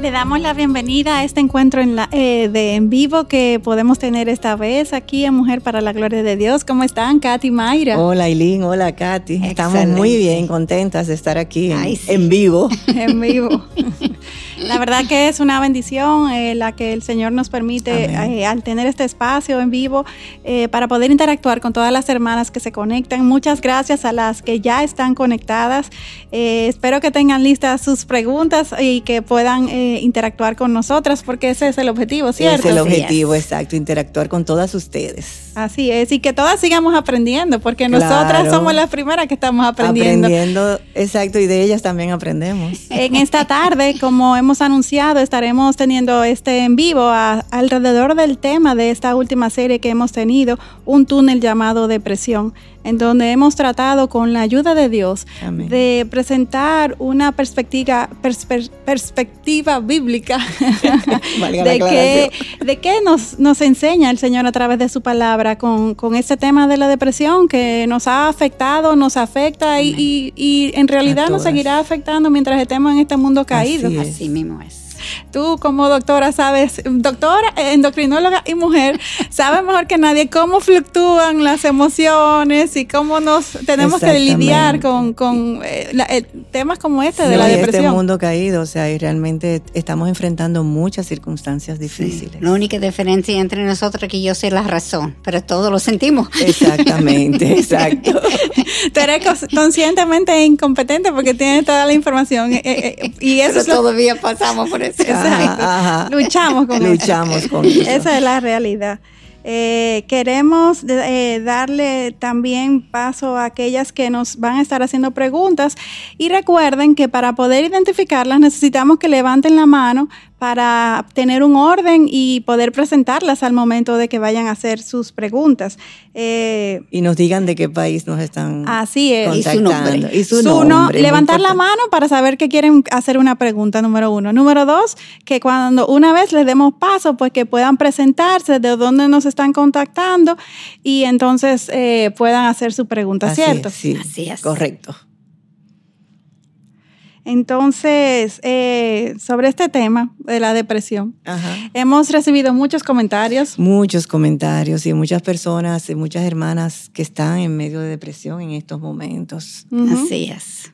Le damos la bienvenida a este encuentro en, la, eh, de en vivo que podemos tener esta vez aquí en Mujer para la Gloria de Dios. ¿Cómo están, Katy Mayra? Hola, Eileen. Hola, Katy. Estamos muy bien, contentas de estar aquí en, en vivo. en vivo. La verdad que es una bendición eh, la que el Señor nos permite eh, al tener este espacio en vivo eh, para poder interactuar con todas las hermanas que se conectan. Muchas gracias a las que ya están conectadas. espero que tengan listas sus preguntas y que puedan interactuar con nosotras porque ese es el objetivo, ¿cierto? Es el objetivo, exacto, interactuar con todas ustedes. Así es, y que todas sigamos aprendiendo porque nosotras somos las primeras que estamos aprendiendo. Aprendiendo, exacto, y de ellas también aprendemos. En esta tarde, como hemos anunciado, estaremos teniendo este en vivo alrededor del tema de esta última serie que hemos tenido, un túnel llamado depresión en donde hemos tratado con la ayuda de Dios de presentar una perspectiva, perspectiva bíblica de, que, de qué nos, nos enseña el Señor a través de su palabra con, con este tema de la depresión que nos ha afectado, nos afecta y, y, en realidad nos seguirá afectando mientras estemos en este mundo caído. Así mismo es. Tú como doctora sabes, doctora, endocrinóloga y mujer, sabes mejor que nadie cómo fluctúan las emociones y cómo nos tenemos que lidiar con, con eh, eh, temas como este de la este depresión. Este mundo caído, o sea, y realmente estamos enfrentando muchas circunstancias difíciles. La única diferencia entre nosotros es que yo sé la razón, pero todos lo sentimos. Exactamente, exacto. Tú eres conscientemente incompetente porque tienes toda la información eh, y eso todavía pasamos por eso. Luchamos con Luchamos con eso. Esa es la realidad. Eh, queremos eh, darle también paso a aquellas que nos van a estar haciendo preguntas y recuerden que para poder identificarlas necesitamos que levanten la mano para tener un orden y poder presentarlas al momento de que vayan a hacer sus preguntas. Eh, y nos digan de qué país nos están así es. contactando. Y su nombre. levantar la mano para saber que quieren hacer una pregunta, número uno. Número dos, que cuando una vez les demos paso, pues que puedan presentarse de dónde nos están contactando y entonces eh, puedan hacer su pregunta, ¿cierto? sí, así es. Correcto. Entonces, eh, sobre este tema de la depresión, hemos recibido muchos comentarios. Muchos comentarios y muchas personas, y muchas hermanas que están en medio de depresión en estos momentos. Así es.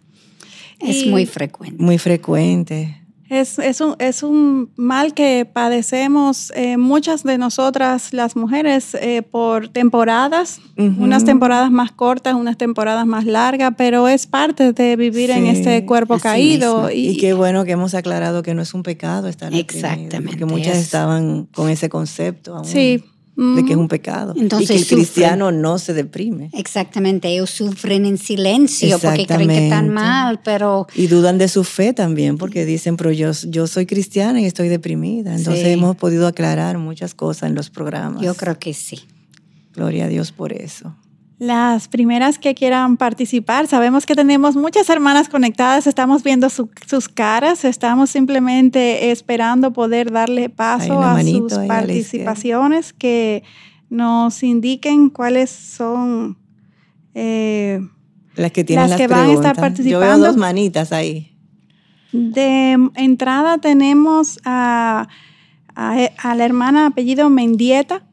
Es muy frecuente. Muy frecuente. Es, es, un, es un mal que padecemos eh, muchas de nosotras las mujeres eh, por temporadas, unas temporadas más cortas, unas temporadas más largas, pero es parte de vivir en este cuerpo caído. Y, qué bueno que hemos aclarado que no es un pecado estar Exactamente. Porque muchas estaban con ese concepto aún. Sí, de que es un pecado. Entonces, y que el cristiano no se deprime. Exactamente, ellos sufren en silencio porque creen que están mal, pero... Y dudan de su fe también porque dicen, pero yo, yo soy cristiana y estoy deprimida. Entonces hemos podido aclarar muchas cosas en los programas. Yo creo que sí. Gloria a Dios por eso. Las primeras que quieran participar, sabemos que tenemos muchas hermanas conectadas, estamos viendo sus caras, estamos simplemente esperando poder darle paso a sus participaciones, que nos indiquen cuáles son eh, las que, tienen las, que van a estar participando. Yo veo dos manitas ahí. De entrada tenemos a, a la hermana apellido Mendieta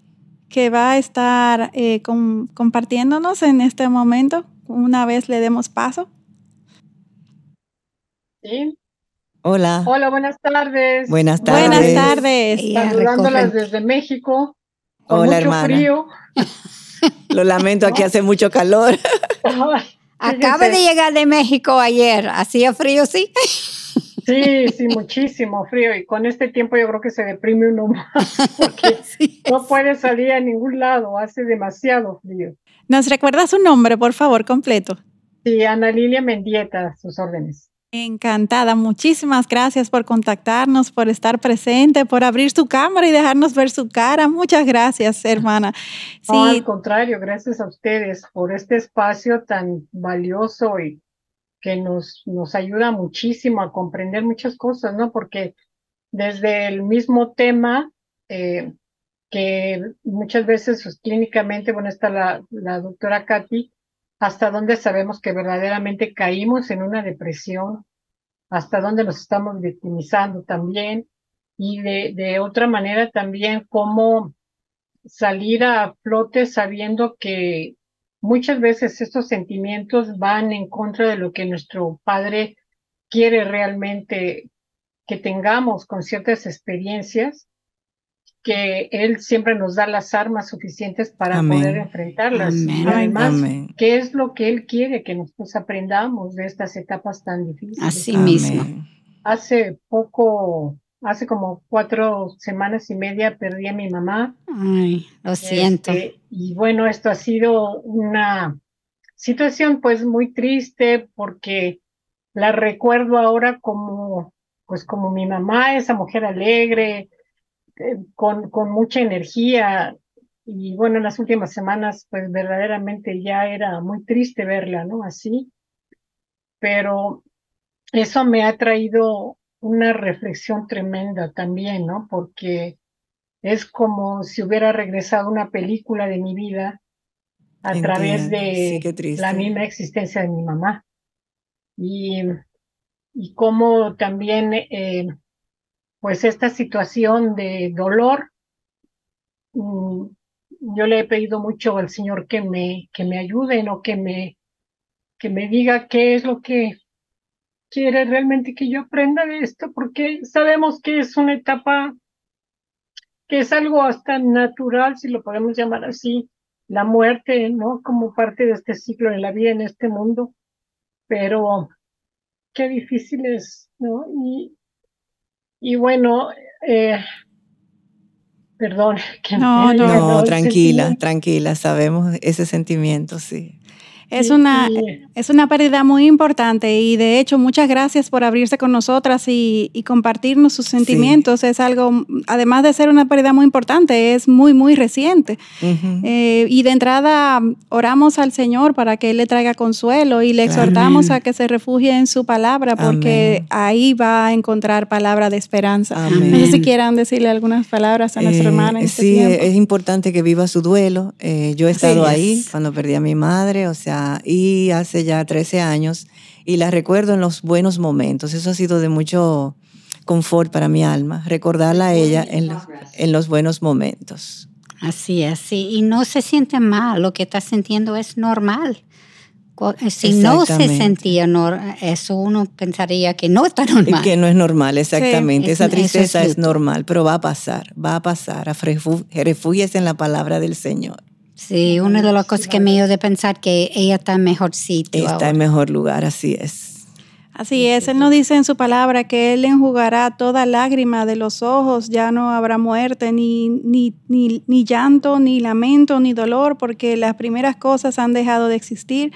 que va a estar eh, compartiéndonos en este momento una vez le demos paso. Sí. Hola. Hola, buenas tardes. Buenas tardes. Buenas tardes. Saludándolas desde México. Hola, hermana. Frío. Lo lamento, aquí hace mucho calor. Acaba de llegar de México ayer. ¿Hacía frío, sí? Sí, sí, muchísimo frío. Y con este tiempo yo creo que se deprime uno más, porque no puede salir a ningún lado, hace demasiado frío. ¿Nos recuerda su nombre, por favor, completo? Sí, Ana Lilia Mendieta, sus órdenes. Encantada, muchísimas gracias por contactarnos, por estar presente, por abrir su cámara y dejarnos ver su cara. Muchas gracias, hermana. Sí. al contrario, gracias a ustedes por este espacio tan valioso y que nos, nos ayuda muchísimo a comprender muchas cosas, ¿no? Porque desde el mismo tema, eh, que muchas veces pues, clínicamente, bueno, está la, la doctora Katy, hasta donde sabemos que verdaderamente caímos en una depresión, hasta dónde nos estamos victimizando también y de, de otra manera también cómo salir a flote sabiendo que muchas veces estos sentimientos van en contra de lo que nuestro padre quiere realmente que tengamos con ciertas experiencias que Él siempre nos da las armas suficientes para poder enfrentarlas. además, ¿qué es lo que Él quiere que nosotros aprendamos de estas etapas tan difíciles? Así mismo. Hace poco, hace como cuatro semanas y media perdí a mi mamá. Ay, lo siento. Este, y bueno, esto ha sido una situación pues muy triste porque la recuerdo ahora como, pues como mi mamá, esa mujer alegre, eh, con, con mucha energía. Y bueno, en las últimas semanas, pues verdaderamente ya era muy triste verla, ¿no? Así. Pero eso me ha traído una reflexión tremenda también, ¿no? Porque es como si hubiera regresado una película de mi vida a través de la misma existencia de mi mamá. Y, y cómo también eh, pues esta situación de dolor, mm, yo le he pedido mucho al Señor que me, que me ayude, no que me, que me diga qué es lo que quiere realmente que yo aprenda de esto, porque sabemos que es una etapa que es algo hasta natural, si lo podemos llamar así, la muerte, ¿no? Como parte de este ciclo de la vida en este mundo, pero qué difícil es, ¿no? Y, y bueno, eh, perdón. Que no, no, tranquila, tranquila, sabemos ese sentimiento, sí. Es una, es una pérdida muy importante y de hecho muchas gracias por abrirse con nosotras y, compartirnos sus sentimientos. Es algo, además de ser una pérdida muy importante, es muy, muy reciente. Eh, y de entrada oramos al Señor para que Él le traiga consuelo y le exhortamos a que se refugie en su palabra porque ahí va a encontrar palabra de esperanza. No sé si quieran decirle algunas palabras a nuestra eh, hermana. En este sí, es importante que viva su duelo. Eh, yo he estado ahí cuando perdí a mi madre, o sea, y hace ya 13 años y la recuerdo en los buenos momentos. Eso ha sido de mucho confort para mi alma, recordarla a ella en los, en los buenos momentos. Así, así. Y no se siente mal, lo que está sintiendo es normal. Si no se sentía eso, uno pensaría que no está normal. Que no es normal, exactamente. Esa tristeza es, normal, pero va a pasar, va a pasar. Refúgiese en la palabra del Señor. Sí, una de las cosas que me dio de pensar que ella está en mejor sitio. Está en mejor lugar, así es. Así es, Él nos dice en su palabra que Él enjugará toda lágrima de los ojos, ya no habrá muerte, ni, ni, ni, ni llanto, ni lamento, ni dolor, porque las primeras cosas han dejado de existir.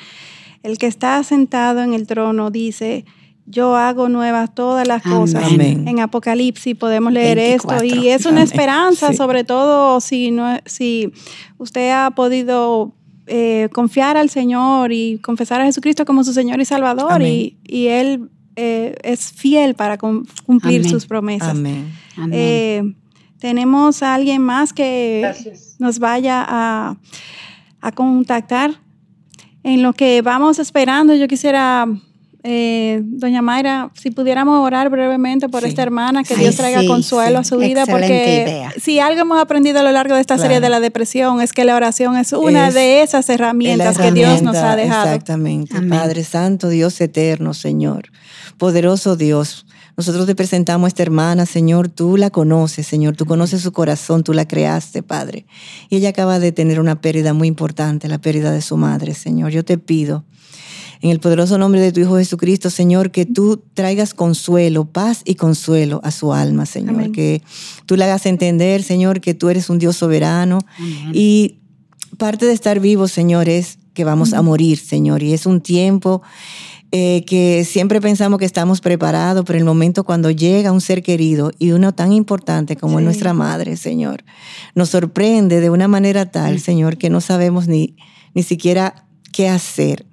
El que está sentado en el trono dice, yo hago nuevas todas las cosas. En Apocalipsis podemos leer esto y es una esperanza, sobre todo si, no, si usted ha podido eh, confiar al Señor y confesar a Jesucristo como su Señor y Salvador y, y, Él eh, es fiel para cumplir sus promesas. Amén. Eh, tenemos a alguien más que nos vaya a, a contactar. En lo que vamos esperando, yo quisiera eh, doña Mayra, si pudiéramos orar brevemente por esta hermana, que Dios traiga consuelo a su vida, porque si algo hemos aprendido a lo largo de esta serie de la depresión es que la oración es una de esas herramientas que Dios nos ha dejado. Exactamente. Padre Santo, Dios eterno, Señor, poderoso Dios. Nosotros te presentamos a esta hermana, Señor, tú la conoces, Señor, tú conoces su corazón, tú la creaste, Padre. Y ella acaba de tener una pérdida muy importante, la pérdida de su madre, Señor. Yo te pido en el poderoso nombre de tu Hijo Jesucristo, Señor, que tú traigas consuelo, paz y consuelo a su alma, Señor. Que tú le hagas entender, Señor, que tú eres un Dios soberano. Y parte de estar vivo, Señor, es que vamos a morir, Señor. Y es un tiempo eh, que siempre pensamos que estamos preparados, pero el momento cuando llega un ser querido y uno tan importante como es nuestra madre, Señor, nos sorprende de una manera tal, Señor, que no sabemos ni, ni siquiera qué hacer.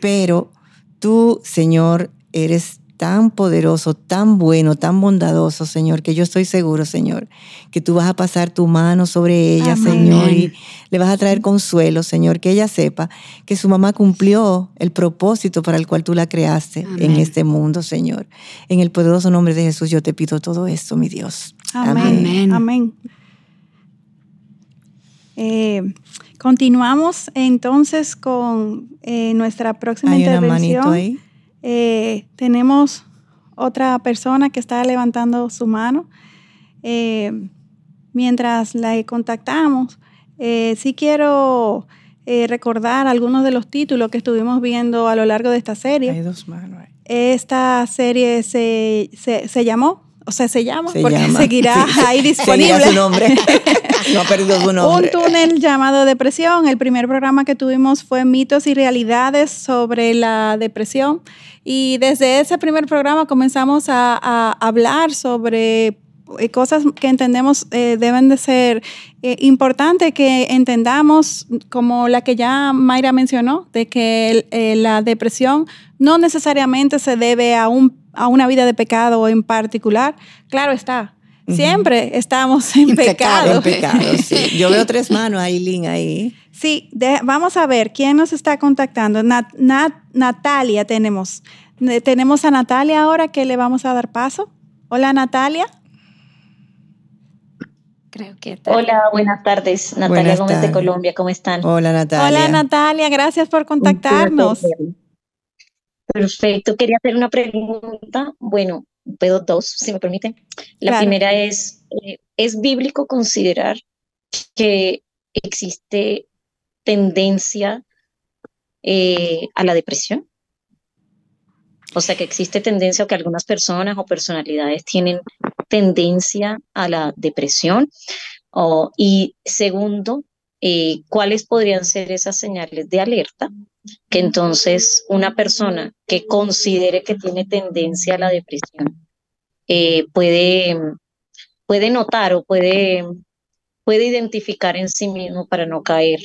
Pero tú, Señor, eres tan poderoso, tan bueno, tan bondadoso, Señor, que yo estoy seguro, Señor, que tú vas a pasar tu mano sobre ella, Señor, y le vas a traer consuelo, Señor, que ella sepa que su mamá cumplió el propósito para el cual tú la creaste en este mundo, Señor. En el poderoso nombre de Jesús yo te pido todo esto, mi Dios. Amén. Amén. Eh, continuamos entonces con eh, nuestra próxima Hay intervención. Una ahí. Eh, tenemos otra persona que está levantando su mano. mientras la contactamos, sí quiero recordar algunos de los títulos que estuvimos viendo a lo largo de esta serie. Hay dos manos. Esta serie se, se llamó o sea, se llama, porque seguirá ahí disponible. Seguirá su nombre. no ha perdido su nombre. Un túnel llamado depresión. El primer programa que tuvimos fue mitos y realidades sobre la depresión. Y desde ese primer programa comenzamos a, hablar sobre eh, cosas que entendemos eh, deben de ser eh, importantes que entendamos, como la que ya Mayra mencionó, de que la depresión no necesariamente se debe a un a una vida de pecado en particular, claro está. Siempre estamos en, pecado. En pecado, sí. Yo veo tres manos, Aileen, ahí. Sí, vamos a ver quién nos está contactando. Natalia tenemos. Tenemos a Natalia ahora que le vamos a dar paso. Hola, Natalia. Creo que Hola, buenas tardes. Natalia Gómez de Colombia, ¿cómo están? Hola, Natalia. Hola, Natalia, gracias por contactarnos. Perfecto. Quería hacer una pregunta. Bueno, puedo dos, si me permiten. La primera es, eh, ¿es bíblico considerar que existe tendencia eh, a la depresión? O sea, que existe tendencia o que algunas personas o personalidades tienen tendencia a la depresión. y segundo, eh, ¿cuáles podrían ser esas señales de alerta que entonces una persona que considere que tiene tendencia a la depresión eh, puede, puede notar o puede, puede identificar en sí mismo para no caer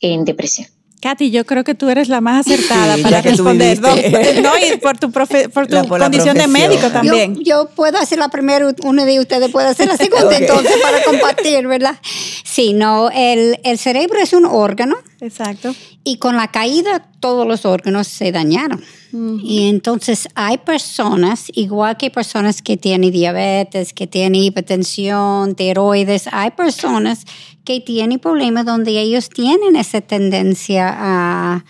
en depresión. Katy, yo creo que tú eres la más acertada para responder. No, y por tu, por tu condición de médico también. Yo, puedo hacer la primera, uno de ustedes puede hacer la segunda, entonces, para compartir, ¿verdad? Sí, no, el, el cerebro es un órgano. Exacto. Y con la caída, todos los órganos se dañaron. Y entonces hay personas, igual que personas que tienen diabetes, que tienen hipertensión, tiroides, hay personas que tienen problemas donde ellos tienen esa tendencia a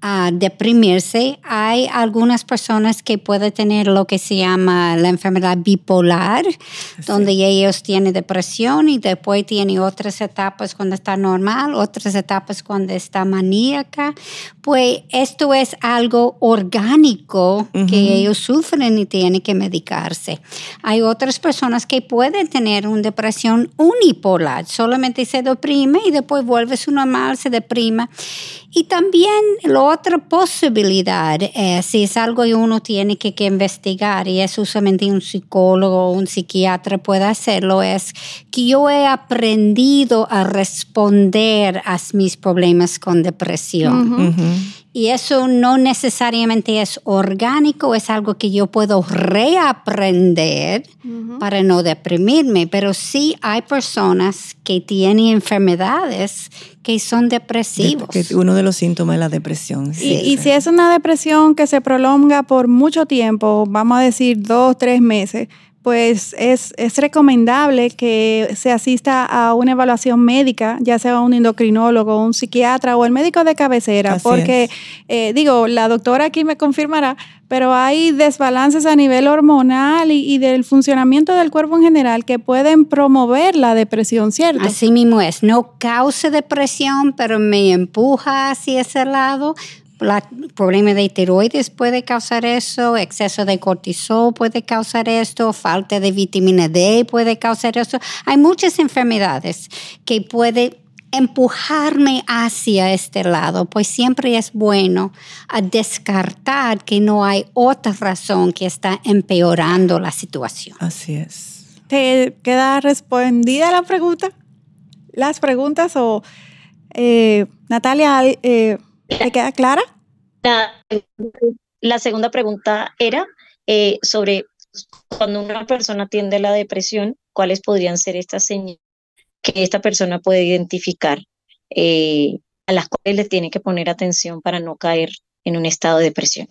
a deprimirse. Hay algunas personas que pueden tener lo que se llama la enfermedad bipolar, donde ellos tienen depresión y después tienen otras etapas cuando está normal, otras etapas cuando está maníaca. Pues esto es algo orgánico que ellos sufren y tienen que medicarse. Hay otras personas que pueden tener una depresión unipolar, solamente se deprime y después vuelve a su normal, se deprima. Y también la otra posibilidad, es, si es algo que uno tiene que, investigar y es usualmente un psicólogo o un psiquiatra puede hacerlo, es que yo he aprendido a responder a mis problemas con depresión. Y eso no necesariamente es orgánico, es algo que yo puedo reaprender para no deprimirme, pero sí hay personas que tienen enfermedades que son depresivos. uno de los síntomas es la depresión. y, si es una depresión que se prolonga por mucho tiempo, vamos a decir dos, tres meses, pues es, recomendable que se asista a una evaluación médica, ya sea un endocrinólogo, un psiquiatra o el médico de cabecera, porque eh, digo, la doctora aquí me confirmará, pero hay desbalances a nivel hormonal y, del funcionamiento del cuerpo en general que pueden promover la depresión, ¿cierto? Así mismo es, no causa depresión, pero me empuja hacia ese lado problema de tiroides puede causar eso, exceso de cortisol puede causar esto, falta de vitamina D puede causar eso. Hay muchas enfermedades que pueden empujarme hacia este lado, pues siempre es bueno descartar que no hay otra razón que está empeorando la situación. Así es. ¿Te queda respondida la pregunta? ¿Las preguntas o eh, Natalia, eh, ¿Te queda clara? La, segunda pregunta era eh, sobre cuando una persona tiende a la depresión, cuáles podrían ser estas señales que esta persona puede identificar, eh, a las cuales le tiene que poner atención para no caer en un estado de depresión.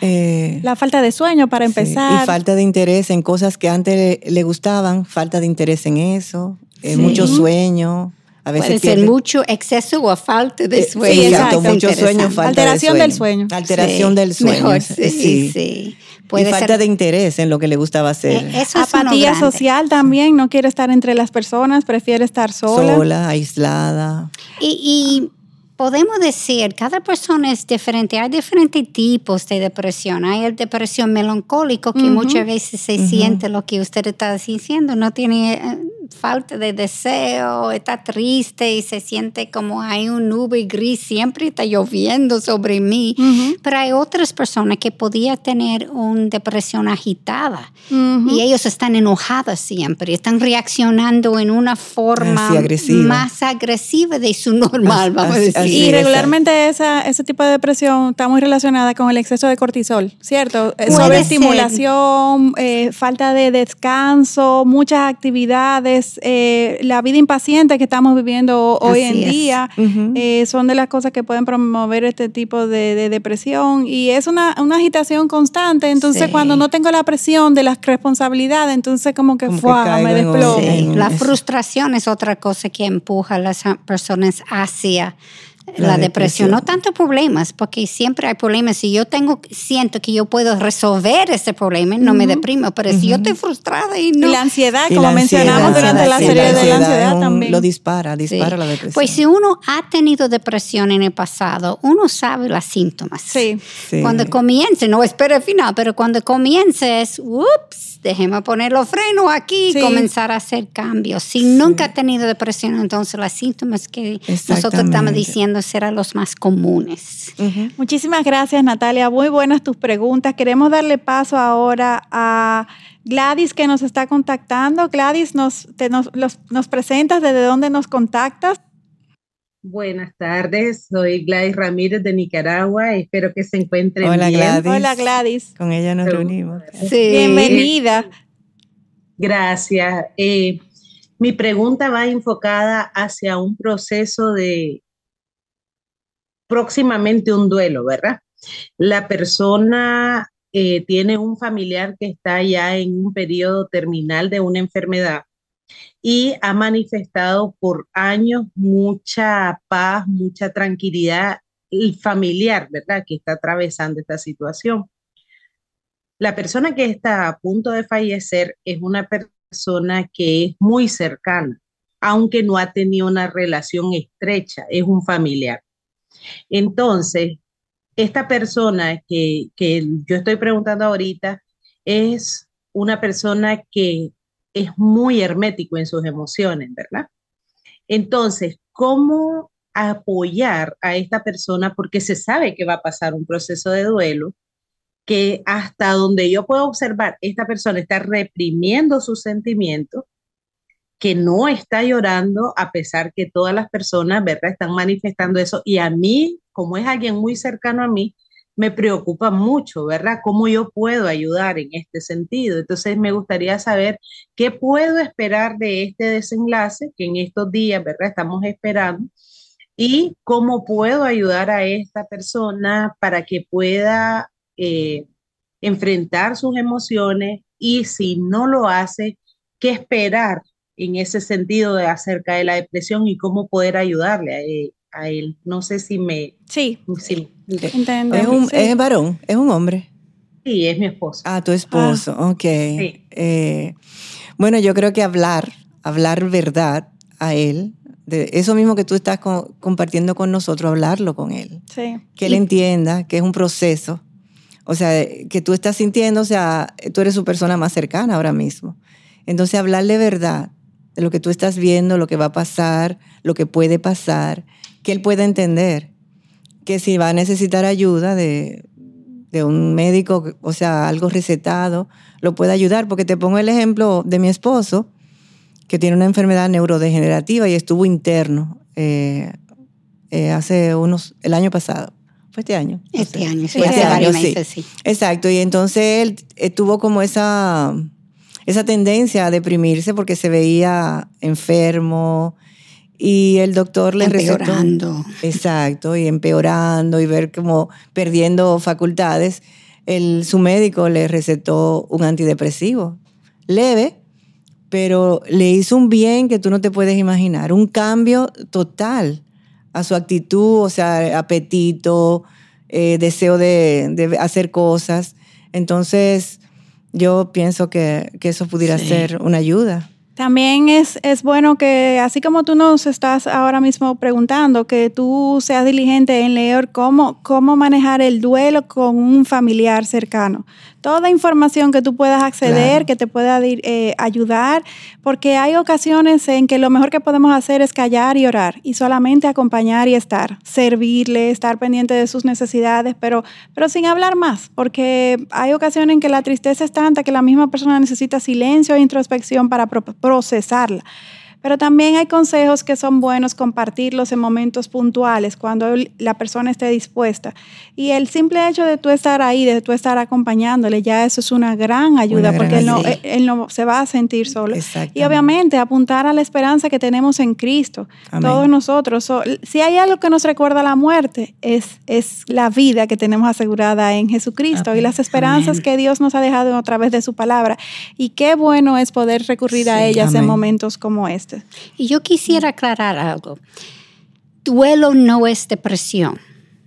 Eh, la falta de sueño para empezar. y falta de interés en cosas que antes le, gustaban, falta de interés en eso, mucho sueño. A veces Puede ser mucho exceso o falta de sueño. Sí, exacto, mucho sueño, falta Alteración de del sueño. Alteración del sueño. sí, sí. y falta de interés en lo que le gustaba hacer. Eh, Apatía social también, no quiere estar entre las personas, prefiere estar sola. Sola, aislada. Y, y podemos decir, cada persona es diferente. Hay diferentes tipos de depresión. Hay el depresión melancólico, que muchas veces se siente lo que usted está diciendo, no tiene eh, falta de deseo, está triste y se siente como hay un nube gris, siempre está lloviendo sobre mí. Pero hay otras personas que podían tener una depresión agitada. Y ellos están enojados siempre, están reaccionando en una forma más agresiva de su normal, vamos a decir y regularmente esa, ese tipo de depresión está muy relacionada con el exceso de cortisol, ¿cierto? Eh, Sobreestimulación, eh, falta de descanso, muchas actividades, eh, la vida impaciente que estamos viviendo hoy en día, son de las cosas que pueden promover este tipo de, depresión. Y es una, agitación constante, entonces cuando no tengo la presión de las responsabilidades, entonces como que, me desplomo. La frustración es otra cosa que empuja a las personas hacia la, depresión. no tanto problemas, porque siempre hay problemas. Si yo tengo, siento que yo puedo resolver ese problema, no me deprimo, pero si yo estoy frustrada y no... Y la ansiedad, como mencionamos durante la serie de la ansiedad también. Lo dispara, dispara la depresión. Pues si uno ha tenido depresión en el pasado, uno sabe los síntomas. Sí. Cuando comience, no espere el final, pero cuando comience es, ups, déjeme poner los frenos aquí y comenzar a hacer cambios. Si nunca ha tenido depresión, entonces los síntomas que nosotros estamos diciendo serán los más comunes. Muchísimas gracias, Natalia. Muy buenas tus preguntas. Queremos darle paso ahora a Gladys que nos está contactando. Gladys, nos, nos, presentas desde dónde nos contactas. Buenas tardes, soy Gladys Ramírez de Nicaragua. Espero que se encuentren Hola, bien. Gladys. Hola Gladys. Con ella nos reunimos. Sí. Bienvenida. Gracias. Eh, mi pregunta va enfocada hacia un proceso de próximamente un duelo, ¿verdad? La persona eh, tiene un familiar que está ya en un periodo terminal de una enfermedad y ha manifestado por años mucha paz, mucha tranquilidad familiar, ¿verdad? Que está atravesando esta situación. La persona que está a punto de fallecer es una persona que es muy cercana, aunque no ha tenido una relación estrecha, es un familiar. Entonces, esta persona que, yo estoy preguntando ahorita es una persona que es muy hermético en sus emociones, ¿verdad? Entonces, ¿cómo apoyar a esta persona? Porque se sabe que va a pasar un proceso de duelo, que hasta donde yo puedo observar, esta persona está reprimiendo sus sentimientos que no está llorando a pesar que todas las personas, ¿verdad?, están manifestando eso. Y a mí, como es alguien muy cercano a mí, me preocupa mucho, ¿verdad? ¿Cómo yo puedo ayudar en este sentido? Entonces, me gustaría saber qué puedo esperar de este desenlace que en estos días, ¿verdad? Estamos esperando y cómo puedo ayudar a esta persona para que pueda eh, enfrentar sus emociones y si no lo hace, qué esperar en ese sentido de acerca de la depresión y cómo poder ayudarle a, él. No sé si me... Sí, sí. ¿Es, un, ¿Es varón? ¿Es un hombre? Sí, es mi esposo. Ah, tu esposo, ah. ok. Eh, bueno, yo creo que hablar, hablar verdad a él, de eso mismo que tú estás compartiendo con nosotros, hablarlo con él. Sí. Que él entienda que es un proceso. O sea, que tú estás sintiendo, o sea, tú eres su persona más cercana ahora mismo. Entonces, hablarle verdad de lo que tú estás viendo, lo que va a pasar, lo que puede pasar, que él pueda entender que si va a necesitar ayuda de, un médico, o sea, algo recetado, lo puede ayudar. Porque te pongo el ejemplo de mi esposo, que tiene una enfermedad neurodegenerativa y estuvo interno eh, eh, hace unos, el año pasado. fue este año. Este año, sí, Fue hace este varios año, sí. meses, sí. Exacto, y entonces él eh, tuvo como esa, esa tendencia a deprimirse porque se veía enfermo y el doctor le recetó... Exacto, y empeorando y ver como perdiendo facultades. El, su médico le recetó un antidepresivo leve, pero le hizo un bien que tú no te puedes imaginar, un cambio total a su actitud, o sea, apetito, eh, deseo de, de hacer cosas. Entonces, yo pienso que, que eso pudiera Sí. ser una ayuda. También es, es bueno que, así como tú nos estás ahora mismo preguntando, que tú seas diligente en leer cómo, cómo manejar el duelo con un familiar cercano. Toda información que tú puedas acceder, Claro. que te pueda eh, ayudar, porque hay ocasiones en que lo mejor que podemos hacer es callar y orar y solamente acompañar y estar, servirle, estar pendiente de sus necesidades, pero, pero sin hablar más, porque hay ocasiones en que la tristeza es tanta que la misma persona necesita silencio e introspección para pro- procesarla. Pero también hay consejos que son buenos compartirlos en momentos puntuales, cuando la persona esté dispuesta. Y el simple hecho de tú estar ahí, de tú estar acompañándole, ya eso es una gran ayuda, Una gran porque él no, ayuda. él- no se va a sentir solo. Y obviamente apuntar a la esperanza que tenemos en Cristo, Amén. todos nosotros. So, si hay algo que nos recuerda la muerte, es, es la vida que tenemos asegurada en Jesucristo y Amén. las esperanzas Amén. que Dios nos ha dejado a través de su palabra. Y qué bueno es poder recurrir a Sí, ellas en momentos como este. Y yo quisiera aclarar algo. Duelo no es depresión.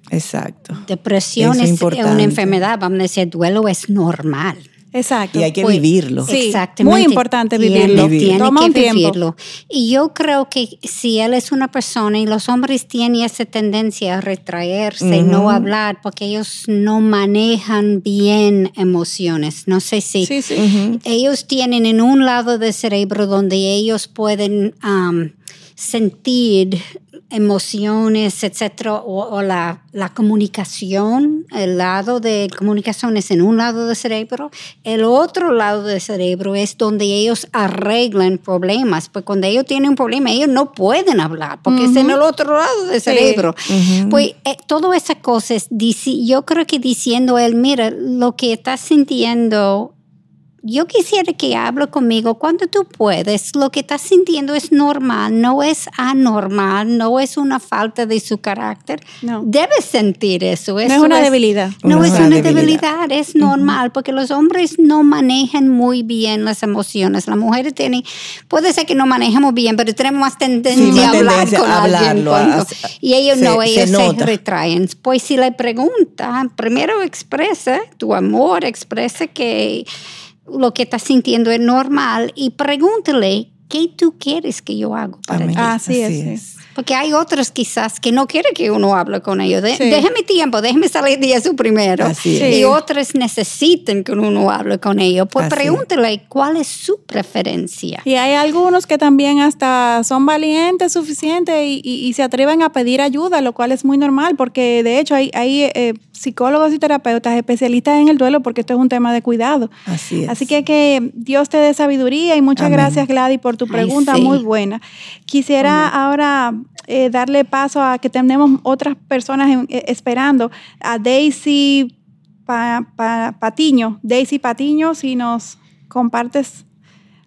Exacto. Depresión Eso es es, una enfermedad, vamos a decir, duelo es normal. Exacto. Y hay que Pues, vivirlo. Sí, Exactamente. muy importante Tiene- vivirlo. Tiene Toma que un tiempo. vivirlo. Y yo creo que si él es una persona y los hombres tienen esa tendencia a retraerse, no hablar, porque ellos no manejan bien emociones. No sé si Sí, sí. Ellos tienen en un lado del cerebro donde ellos pueden am, sentir emociones, etcétera, o, o la, la comunicación, el lado de comunicación es en un lado del cerebro, el otro lado del cerebro es donde ellos arreglan problemas, pues cuando ellos tienen un problema, ellos no pueden hablar, porque es en el otro lado del Sí. cerebro. Pues eh, todas esas cosas, yo creo que diciendo él, mira, lo que estás sintiendo, yo quisiera que hable conmigo cuando tú puedes. Lo que estás sintiendo es normal, no es anormal, no es una falta de su carácter. No. Debes sentir eso. No eso es una debilidad. No No es es una debilidad, debilidad. es normal, porque los hombres no manejan muy bien las emociones. Las mujeres tienen, puede ser que no manejamos bien, pero tenemos más tendencia Sí, a hablar tendencia con a alguien. hablarlo, cuando- a- y ellos se- no, se ellos se, nota. retraen. Pues si le pregunta, primero expresa tu amor, expresa que lo que estás sintiendo es normal y pregúntale qué tú quieres que yo haga para Amén. ti. Así es, sí. Porque hay otros quizás que no quieren que uno hable con ellos. De- Sí. Déjame tiempo, déjame salir de eso primero. Así es. Y otros necesitan que uno hable con ellos. Pues Así es. pregúntale cuál es su preferencia. Y hay algunos que también hasta son valientes suficientes y, y- y se atreven a pedir ayuda, lo cual es muy normal, porque de hecho hay, hay eh, psicólogos y terapeutas especialistas en el duelo porque esto es un tema de cuidado. Así es. Así que que Dios te dé sabiduría y muchas Amén. gracias Gladys por tu Ay, pregunta sí. muy buena. Quisiera ahora eh, darle paso a que tenemos otras personas en- eh, esperando, a Daisy Pa- Pa- Patiño. Daisy Patiño, si nos compartes.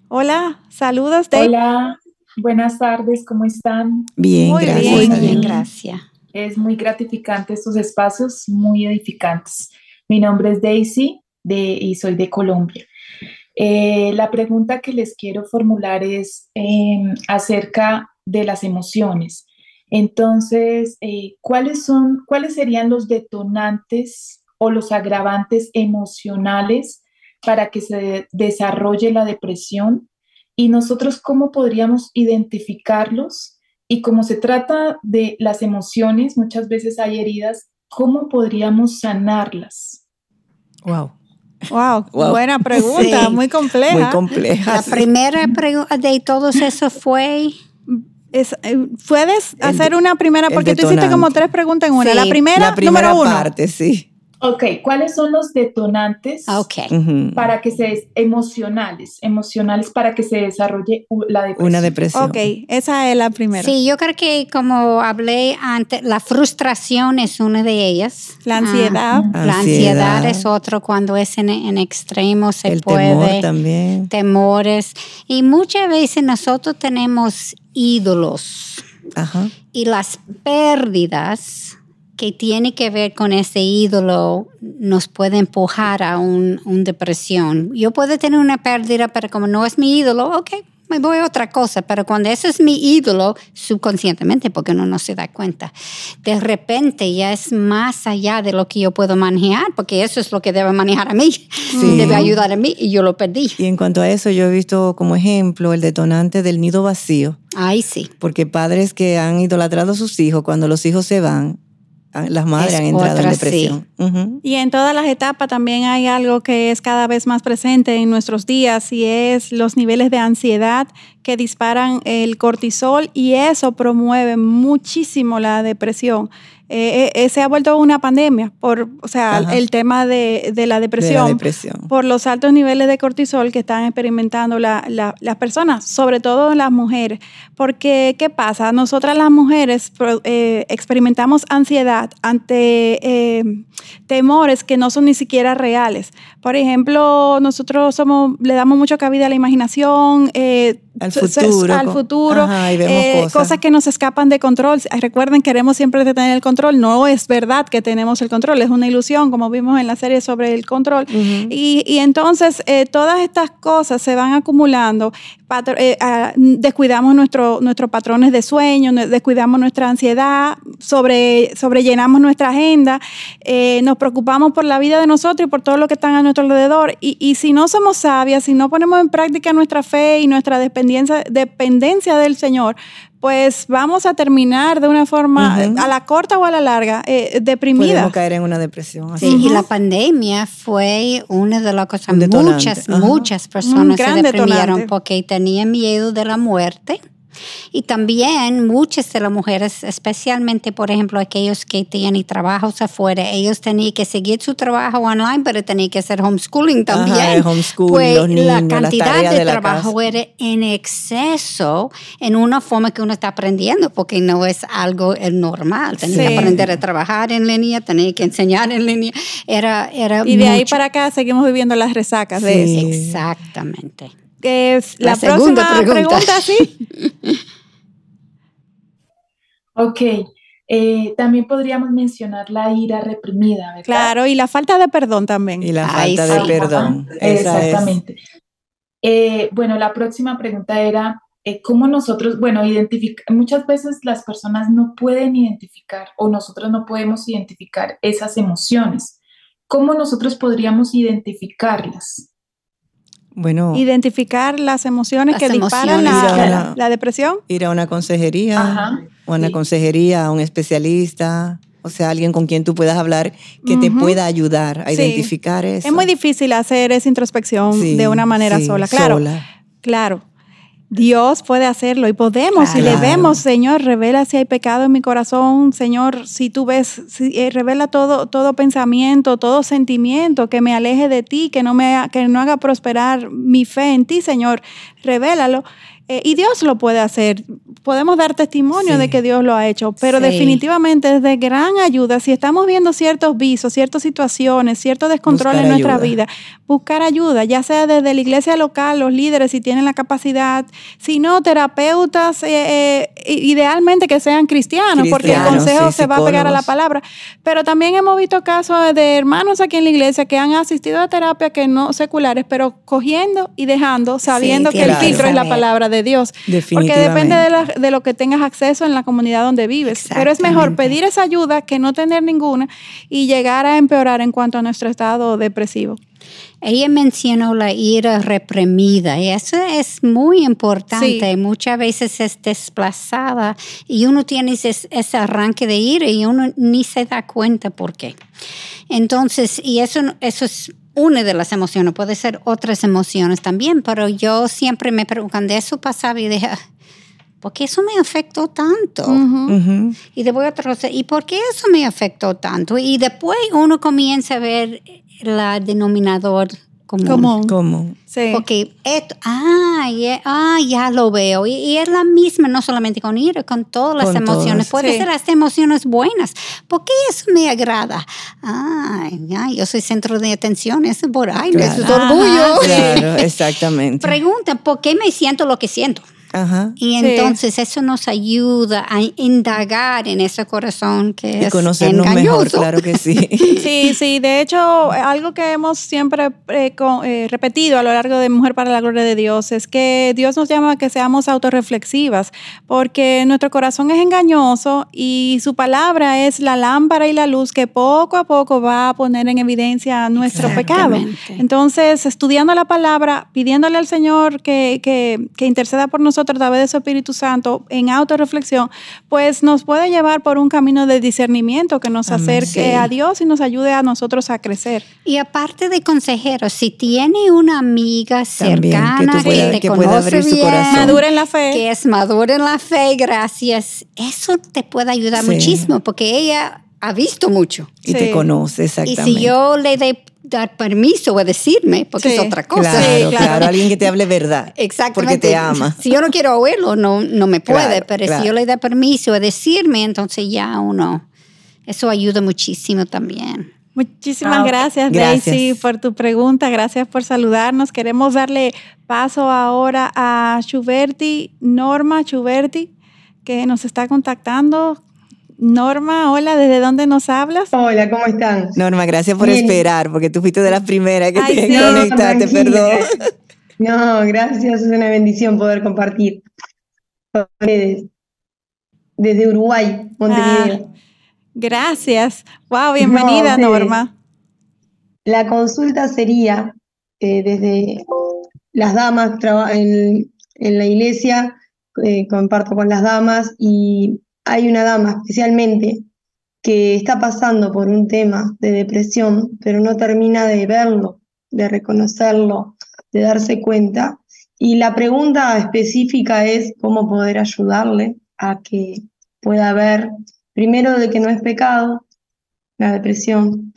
Hola, saludos Daisy. Hola, buenas tardes, ¿cómo están? bien, Muy gracias. bien. Bien, gracias. Es muy gratificante estos espacios, muy edificantes. Mi nombre es Daisy y soy de Colombia. Eh, la pregunta que les quiero formular es em, acerca de las emociones. Entonces, eh, ¿cuáles son, cuáles serían los detonantes o los agravantes emocionales para que se desarrolle la depresión? Y nosotros, ¿cómo podríamos identificarlos? Y como se trata de las emociones, muchas veces hay heridas, ¿cómo podríamos sanarlas? Wow. Wow, Wow. buena pregunta, Sí. muy compleja. Muy compleja. La sí. primera pregunta de todos eso fue... Es, eh, ¿Puedes hacer una primera? Porque tú hiciste como tres preguntas en una. Sí, la primera, La primera número uno. parte, sí. Ok, ¿cuáles son los detonantes Ok. Ujú. para que se emocionales, emocionales para que se desarrolle la depresión? Una depresión. Ok, esa es la primera. Sí, yo creo que como hablé antes, la frustración es una de ellas. La Ah, ansiedad. la ansiedad es otro cuando es en, en extremo, se El puede. temor también. temores. Y muchas veces nosotros tenemos ídolos Ajá. y las pérdidas que tiene que ver con ese ídolo nos puede empujar a un, un depresión. Yo puedo tener una pérdida, pero como no es mi ídolo, ok, me voy a otra cosa. Pero cuando ese es mi ídolo, subconscientemente, porque uno no se da cuenta, de repente ya es más allá de lo que yo puedo manejar, porque eso es lo que debe manejar a mí, debe ayudar a mí y yo lo perdí. Y en cuanto a eso, yo he visto como ejemplo el detonante del nido vacío, Ay, sí. porque padres que han idolatrado a sus hijos, cuando los hijos se van, las madres Es han entrado otra, en depresión. Y en todas las etapas también hay algo que es cada vez más presente en nuestros días y es los niveles de ansiedad que disparan el cortisol y eso promueve muchísimo la depresión. Eh, eh, se ha vuelto una pandemia por, o sea, Ajá. el tema de, de la De depresión. la depresión. por los altos niveles de cortisol que están experimentando la- la- las personas, sobre todo las mujeres. Porque, ¿qué pasa? Nosotras las mujeres eh, experimentamos ansiedad ante temores que no son ni siquiera reales. Por ejemplo, nosotros somos, le damos mucha cabida a la imaginación, Al futuro, al ajá, cosas. cosas que nos escapan de control. Recuerden, queremos siempre tener el control. No es verdad que tenemos el control, es una ilusión, como vimos en la serie sobre el control. y, y entonces eh, todas estas cosas se van acumulando. Patro- eh, ah, descuidamos nuestro, nuestros patrones de sueño, descuidamos nuestra ansiedad, sobre, sobrellenamos nuestra agenda, eh, nos preocupamos por la vida de nosotros y por todo lo que están a nuestro alrededor. Y, y si no somos sabias, si no ponemos en práctica nuestra fe y nuestra dependencia, dependencia del Señor, pues vamos a terminar de una forma, a la corta o a la larga, eh, deprimida. Podemos caer en una depresión. así. Sí, y la pandemia fue una de las cosas, muchas, muchas personas se deprimieron detonante. porque tenían miedo de la muerte. Y también muchas de las mujeres, especialmente, por ejemplo, aquellos que tienen trabajos afuera, ellos tenían que seguir su trabajo online, pero tenían que hacer homeschooling Ajá, también. el homeschooling, Pues los niños, la cantidad tareas de, de la trabajo casa. era en exceso en una forma que uno está aprendiendo, porque no es algo eh, normal. Tenía Sí. que aprender a trabajar en línea, tenía que enseñar en línea. Era, era Y de ahí mucho. para acá seguimos viviendo las resacas de Sí. eso. Exactamente. Que es La la, segunda próxima pregunta. pregunta, sí. Ok, eh, también podríamos mencionar la ira reprimida, ¿verdad? Claro, y la falta de perdón también. Y la Ay, falta de perdón. Ajá, Exactamente. Eh, bueno, la próxima pregunta era, eh, ¿cómo nosotros, bueno, identificar, muchas veces las personas no pueden identificar o nosotros no podemos identificar esas emociones. ¿Cómo nosotros podríamos identificarlas? Bueno, Identificar las emociones Las que disparan emociones. la, la- una- la depresión. ir a una consejería, Ajá, o a una sí. consejería, a un especialista, o sea, alguien con quien tú puedas hablar que te pueda ayudar a Sí. identificar eso. Es muy difícil hacer esa introspección Sí, de una manera sí, sola. Claro, sola. claro. Dios puede hacerlo y podemos y Claro. debemos, Señor, revela si hay pecado en mi corazón, Señor, si tú ves, si, eh, revela todo, todo pensamiento, todo sentimiento que me aleje de ti, que no me que no haga prosperar mi fe en ti, Señor, revélalo. Eh, y Dios lo puede hacer. Podemos dar testimonio Sí. de que Dios lo ha hecho, pero Sí. definitivamente es de gran ayuda si estamos viendo ciertos visos, ciertas situaciones, cierto descontrol Buscar en nuestra ayuda. vida, buscar ayuda, ya sea desde la iglesia local, los líderes si tienen la capacidad, si no, terapeutas, eh, eh, idealmente que sean cristianos, porque el consejo sí, se va a pegar a la palabra. Pero también hemos visto casos de hermanos aquí en la iglesia que han asistido a terapia que no seculares, pero cogiendo y dejando, sabiendo que el filtro es la palabra de Dios. Porque depende de, la- de lo que tengas acceso en la comunidad donde vives. Pero es mejor pedir esa ayuda que no tener ninguna y llegar a empeorar en cuanto a nuestro estado depresivo. Ella mencionó la ira reprimida y eso es muy importante. Sí. Muchas veces es desplazada y uno tiene ese, ese arranque de ira y uno ni se da cuenta por qué. Entonces, y eso, eso es una de las emociones, puede ser otras emociones también, pero yo siempre me pregunto, cuando eso pasaba y dije, "Ah, porque eso me afectó tanto. Ujú. Y después otra cosa, ¿y por qué eso me afectó tanto? Y después uno comienza a ver la denominador común. Común. ¿Cómo? Sí. Porque esto, ah, ya, ah, ya lo veo. Y, y es la misma, no solamente con ira, con todas las Con emociones. todas, Puede sí. ser las emociones buenas. ¿Por qué eso me agrada? Ah, ya, yo soy centro de atención, eso por ahí, Claro. eso es orgullo. Claro, exactamente. Pregunta, ¿por qué me siento lo que siento? Ajá. Y Sí. entonces eso nos ayuda a indagar en ese corazón que Y es conocernos engañoso. mejor, claro que sí. Sí, sí, de hecho, algo que hemos siempre eh, co- eh, repetido a lo largo de Mujer para la Gloria de Dios es que Dios nos llama a que seamos autorreflexivas, porque nuestro corazón es engañoso y su palabra es la lámpara y la luz que poco a poco va a poner en evidencia nuestro pecado. Entonces, estudiando la palabra, pidiéndole al Señor que, que, que interceda por nosotros a través de su Espíritu Santo en autorreflexión, pues nos puede llevar por un camino de discernimiento que nos Amén. acerque Sí. a Dios y nos ayude a nosotros a crecer. Y aparte de consejeros, si tiene una amiga También, cercana que tú que, pueda- te que pueda conoce abrir su bien, corazón. Madura en la fe. que es madura en la fe, gracias, eso te puede ayudar Sí. muchísimo porque ella ha visto mucho. Y Sí. te conoce, Y exactamente. si yo le de dar permiso a decirme, porque Sí. es otra cosa. Claro, Sí, claro, claro. Alguien que te hable verdad. Exactamente. Porque te ama. Si yo no quiero oírlo, no, no me puede, Claro, pero claro. si yo le da permiso a decirme, entonces ya uno, eso ayuda muchísimo también. Muchísimas Ah, gracias, Gracias. Daisy, por tu pregunta. Gracias por saludarnos. Queremos darle paso ahora a Chuberti, Norma Chuberti, que nos está contactando. Norma, hola, ¿desde dónde nos hablas? Hola, ¿cómo están? Norma, gracias por Bien. esperar, porque tú fuiste de las primeras que Ay, te sí. conectaste, tranquila. perdón. No, gracias, es una bendición poder compartir con ustedes desde Uruguay, Montevideo. Gracias. Wow, bienvenida, No. Norma. La consulta sería eh, desde las damas en, en la iglesia, eh, comparto con las damas y hay una dama especialmente que está pasando por un tema de depresión, pero no termina de verlo, de reconocerlo, de darse cuenta. Y la pregunta específica es cómo poder ayudarle a que pueda ver, primero, de que no es pecado la depresión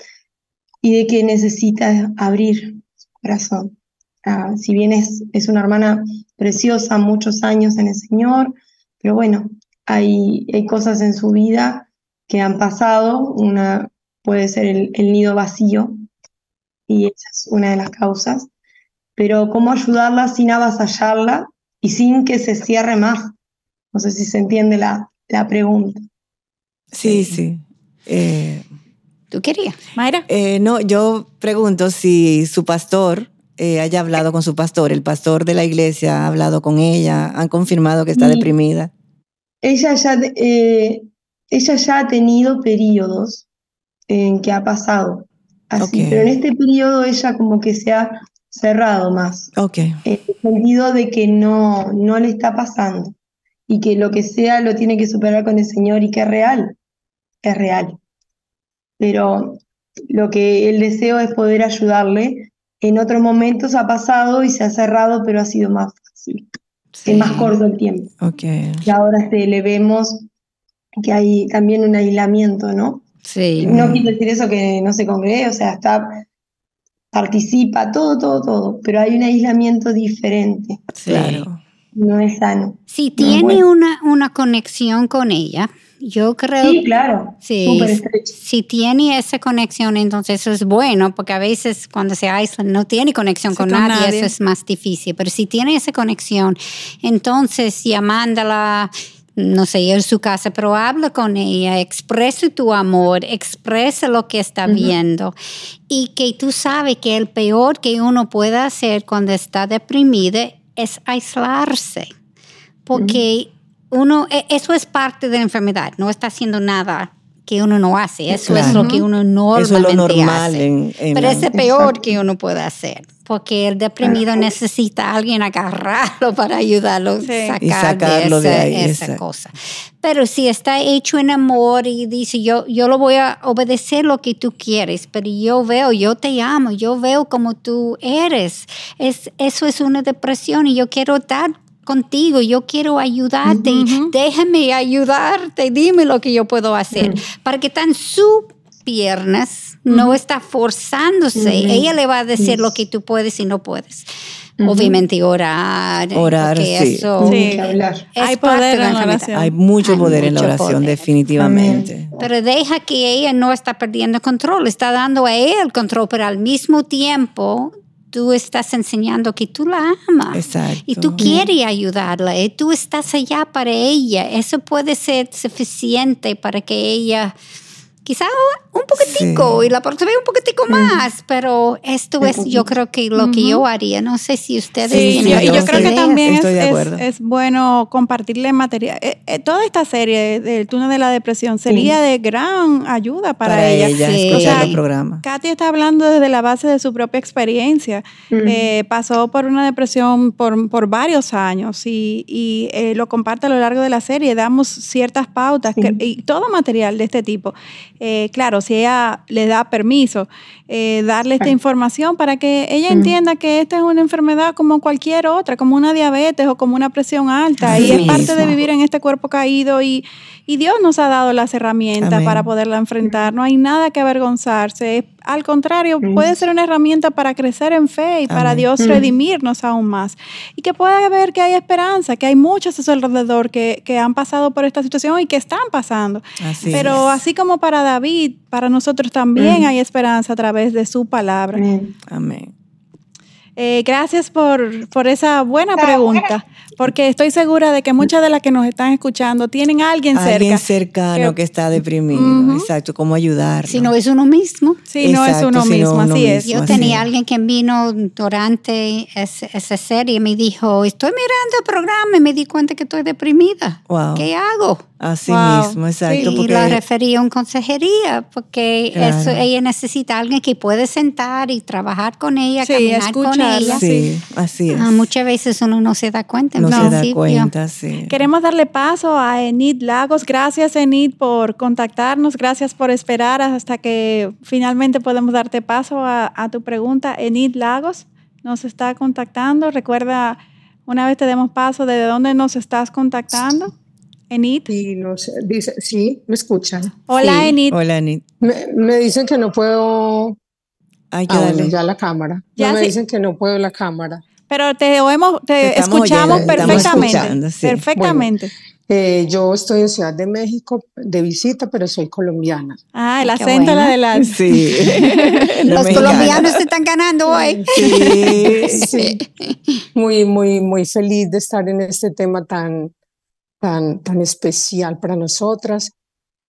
y de que necesita abrir su corazón. Ah, si bien es, es una hermana preciosa, muchos años en el Señor, pero bueno, hay, hay cosas en su vida que han pasado. Una puede ser el, el nido vacío, y esa es una de las causas. Pero cómo ayudarla sin avasallarla y sin que se cierre más. No sé si se entiende la, la pregunta. Sí, sí. Eh, ¿Tú querías? Mayra. eh, no, yo pregunto si su pastor eh, haya hablado con su pastor, el pastor de la iglesia ha hablado con ella, han confirmado que está Sí. deprimida. Ella ya, eh, ella ya ha tenido periodos en que ha pasado así, pero en este periodo ella como que se ha cerrado más, Ok, en el sentido de que no, no le está pasando y que lo que sea lo tiene que superar con el Señor y que es real, es real. Pero lo que el deseo es poder ayudarle. En otros momentos ha pasado y se ha cerrado, pero ha sido más fácil, es más corto el tiempo. ok. Y ahora este, le vemos que hay también un aislamiento, ¿no? Sí. No quiere decir eso que no se congregue, o sea, está, participa, todo, todo, todo, pero hay un aislamiento diferente, Claro. no es sano. Si No, tiene bueno. una, una conexión con ella, yo creo Sí, claro, Sí, si tiene esa conexión, entonces eso es bueno, porque a veces cuando se aísla no tiene conexión Sí, con, con nadie, nadie. eso es más difícil. Pero si tiene esa conexión, entonces llamándola, no sé, en su casa, pero habla con ella, expresa tu amor, expresa lo que está viendo y que tú sabes que el peor que uno puede hacer cuando está deprimida es aislarse, porque uno, e- eso es parte de la enfermedad, no está haciendo nada que uno no hace, eso es lo que uno Eso normalmente es lo normal hace. en, en Pero es el peor que uno puede hacer, porque el deprimido necesita a alguien agarrarlo para ayudarlo Sí. a sacar Y sacarlo de, de esa, ahí, esa exacto. cosa. Pero si está hecho en amor y dice, yo, yo lo voy a obedecer lo que tú quieres, pero yo veo, yo te amo, yo veo como tú eres, es, eso es una depresión y yo quiero dar contigo, yo quiero ayudarte, déjame ayudarte, dime lo que yo puedo hacer, para que tan sus piernas no está forzándose, ella le va a decir lo que tú puedes y no puedes. Obviamente orar. Orar, sí. Eso Sí. hablar. es Hay poder de en la oración. Hay mucho Hay poder en la mucho oración, poder. definitivamente. Pero deja que ella no está perdiendo control, está dando a el control, pero al mismo tiempo tú estás enseñando que tú la amas. Exacto. Y tú quieres ayudarla, y tú estás allá para ella. Eso puede ser suficiente para que ella, quizá un poquitico, Sí. y la próxima un poquitico más, pero esto es, yo creo que lo que yo haría. No sé si ustedes Sí, Sí, tienen yo- y yo otras creo que también es, bueno compartirle material. Eh, eh, toda esta serie del túnel de la depresión sería de gran ayuda para, Para ella. ella, Sí. escuchar O sea, los programas. Katy está hablando desde la base de su propia experiencia. Eh, pasó por una depresión por, por varios años y, y, eh, lo comparte a lo largo de la serie. Damos ciertas pautas que- y todo material de este tipo. Eh, claro, si ella le da permiso, eh, darle esta información para que ella entienda que esta es una enfermedad como cualquier otra, como una diabetes o como una presión alta. Así y es parte de vivir en este cuerpo caído y, y Dios nos ha dado las herramientas Amén. para poderla enfrentar. No hay nada que avergonzarse. Al contrario, puede ser una herramienta para crecer en fe y para Amén. Dios redimirnos aún más. Y que pueda ver que hay esperanza, que hay muchos a su alrededor que, que han pasado por esta situación y que están pasando. Así Pero es. así como para David, para nosotros también hay esperanza a través de su palabra. Amén. Amén. Eh, gracias por, por esa buena pregunta, porque estoy segura de que muchas de las que nos están escuchando tienen a alguien cerca. Alguien cercano que- que, está deprimido. Exacto, cómo ayudar. Si no es uno mismo. Sí, no es uno si no mismo, uno así es. mismo. Yo tenía alguien que vino durante ese- esa serie y me dijo, estoy mirando el programa y me di cuenta que estoy deprimida. Wow. ¿Qué hago? Así Wow. mismo, exacto. y porque la referí a un consejería porque Claro. eso, ella necesita a alguien que puede sentar y trabajar con ella, Sí, caminar con ella. sí, así es. Ah, muchas veces uno no se da cuenta en no se da cuenta, sí. Queremos darle paso a Enid Lagos. Gracias, Enid, por contactarnos. Gracias por esperar hasta que finalmente podemos darte paso a, a tu pregunta. Enid Lagos nos está contactando. Recuerda, una vez te demos paso, ¿de dónde nos estás contactando? Enid. Y nos dice, sí, me escuchan. Hola, Sí. Enid. Hola, Anit. Me, me dicen que no puedo. Que Ah, bueno, ya la cámara. Ya no me sí. dicen que no puedo la cámara. Pero te oemos, te, Te estamos escuchamos oyendo, te perfectamente. sí. Perfectamente. Eh, yo estoy en Ciudad de México de visita, pero soy colombiana. Ah, el Qué acento bueno. la del alma. Sí. Los mexicana. colombianos se están ganando hoy. Sí. Sí, muy, muy, muy feliz de estar en este tema tan, tan, tan especial para nosotras.